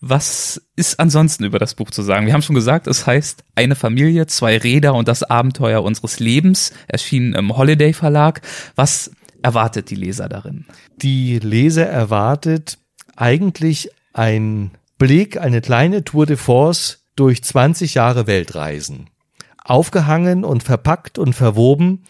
Was ist ansonsten über das Buch zu sagen? Wir haben schon gesagt, es heißt Eine Familie, zwei Räder und das Abenteuer unseres Lebens, erschienen im Holiday Verlag. Was erwartet die Leser darin?
Die Leser erwartet eigentlich ein Blick, eine kleine Tour de Force durch 20 Jahre Weltreisen. Aufgehangen und verpackt und verwoben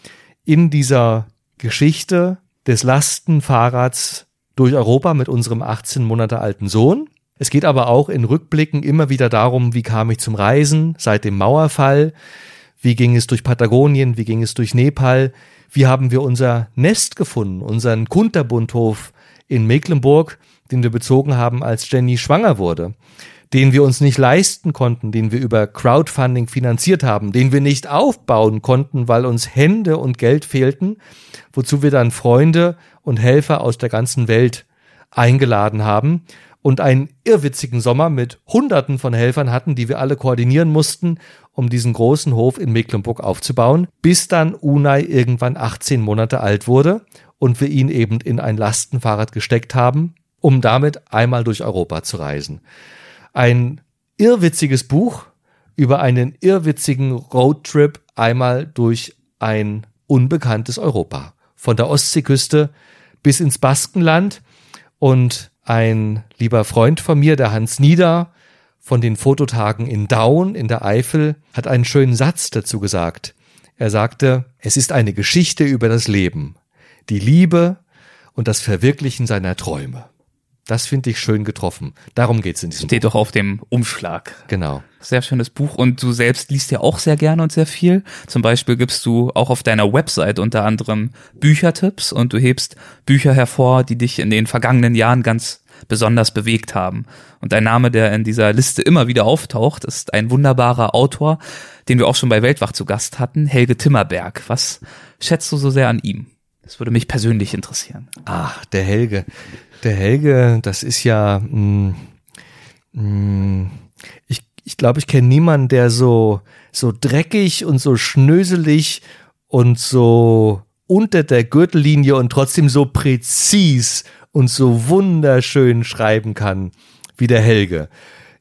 in dieser Geschichte des Lastenfahrrads durch Europa mit unserem 18 Monate alten Sohn. Es geht aber auch in Rückblicken immer wieder darum, wie kam ich zum Reisen seit dem Mauerfall, wie ging es durch Patagonien, wie ging es durch Nepal, wie haben wir unser Nest gefunden, unseren Kunterbundhof in Mecklenburg, den wir bezogen haben, als Jenny schwanger wurde, den wir uns nicht leisten konnten, den wir über Crowdfunding finanziert haben, den wir nicht aufbauen konnten, weil uns Hände und Geld fehlten, wozu wir dann Freunde und Helfer aus der ganzen Welt eingeladen haben und einen irrwitzigen Sommer mit Hunderten von Helfern hatten, die wir alle koordinieren mussten, um diesen großen Hof in Mecklenburg aufzubauen, bis dann Unai irgendwann 18 Monate alt wurde und wir ihn eben in ein Lastenfahrrad gesteckt haben, um damit einmal durch Europa zu reisen. Ein irrwitziges Buch über einen irrwitzigen Roadtrip einmal durch ein unbekanntes Europa. Von der Ostseeküste bis ins Baskenland und ein lieber Freund von mir, der Hans Nieder, von den Fototagen in Daun in der Eifel, hat einen schönen Satz dazu gesagt. Er sagte, es ist eine Geschichte über das Leben, die Liebe und das Verwirklichen seiner Träume. Das finde ich schön getroffen. Darum geht's in diesem
Steht
Buch.
doch auf dem Umschlag.
Genau.
Sehr schönes Buch und du selbst liest ja auch sehr gerne und sehr viel. Zum Beispiel gibst du auch auf deiner Website unter anderem Büchertipps und du hebst Bücher hervor, die dich in den vergangenen Jahren ganz besonders bewegt haben. Und ein Name, der in dieser Liste immer wieder auftaucht, ist ein wunderbarer Autor, den wir auch schon bei Weltwach zu Gast hatten, Helge Timmerberg. Was schätzt du so sehr an ihm? Das würde mich persönlich interessieren.
Ach, der Helge. Der Helge, das ist ja, mh, mh, ich, ich glaube, ich kenne niemanden, der so, so dreckig und so schnöselig und so unter der Gürtellinie und trotzdem so präzis und so wunderschön schreiben kann wie der Helge.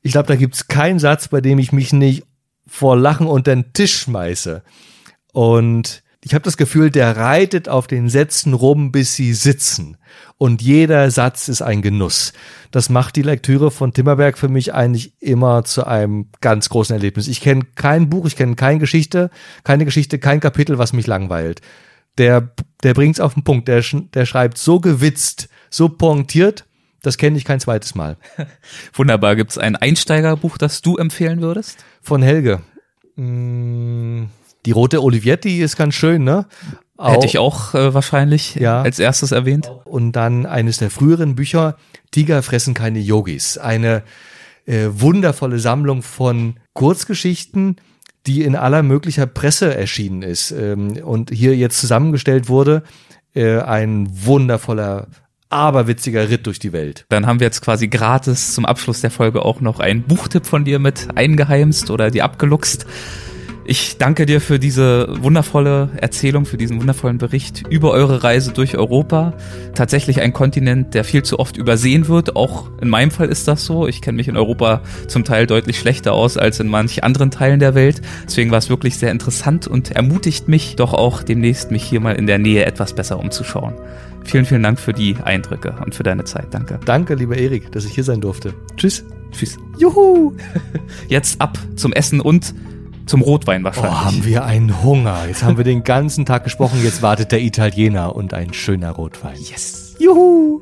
Ich glaube, da gibt's keinen Satz, bei dem ich mich nicht vor Lachen unter den Tisch schmeiße. Und ich habe das Gefühl, der reitet auf den Sätzen rum, bis sie sitzen. Und jeder Satz ist ein Genuss. Das macht die Lektüre von Timmerberg für mich eigentlich immer zu einem ganz großen Erlebnis. Ich kenne kein Buch, ich kenne keine Geschichte, keine Geschichte, kein Kapitel, was mich langweilt. Der, der bringt's auf den Punkt. Der, der schreibt so gewitzt, so pointiert, das kenne ich kein zweites Mal.
Wunderbar. Gibt es ein Einsteigerbuch, das du empfehlen würdest?
Von Helge. Mm, Die rote Olivetti ist ganz schön, ne?
Hätte ich auch äh, wahrscheinlich
Ja.
als erstes erwähnt.
Und dann eines der früheren Bücher, Tiger fressen keine Yogis. Eine äh, wundervolle Sammlung von Kurzgeschichten, die in aller möglicher Presse erschienen ist ähm, und hier jetzt zusammengestellt wurde. Äh, ein wundervoller, aberwitziger Ritt durch die Welt.
Dann haben wir jetzt quasi gratis zum Abschluss der Folge auch noch einen Buchtipp von dir mit eingeheimst oder dir abgeluchst. Ich danke dir für diese wundervolle Erzählung, für diesen wundervollen Bericht über eure Reise durch Europa. Tatsächlich ein Kontinent, der viel zu oft übersehen wird. Auch in meinem Fall ist das so. Ich kenne mich in Europa zum Teil deutlich schlechter aus als in manch anderen Teilen der Welt. Deswegen war es wirklich sehr interessant und ermutigt mich doch auch demnächst mich hier mal in der Nähe etwas besser umzuschauen. Vielen, vielen Dank für die Eindrücke und für deine Zeit. Danke.
Danke, lieber Erik, dass ich hier sein durfte. Tschüss.
Tschüss.
Juhu!
Jetzt ab zum Essen und zum Rotwein wahrscheinlich.
Oh, haben wir einen Hunger. Jetzt haben wir den ganzen Tag gesprochen. Jetzt wartet der Italiener und ein schöner Rotwein.
yes.
Juhu!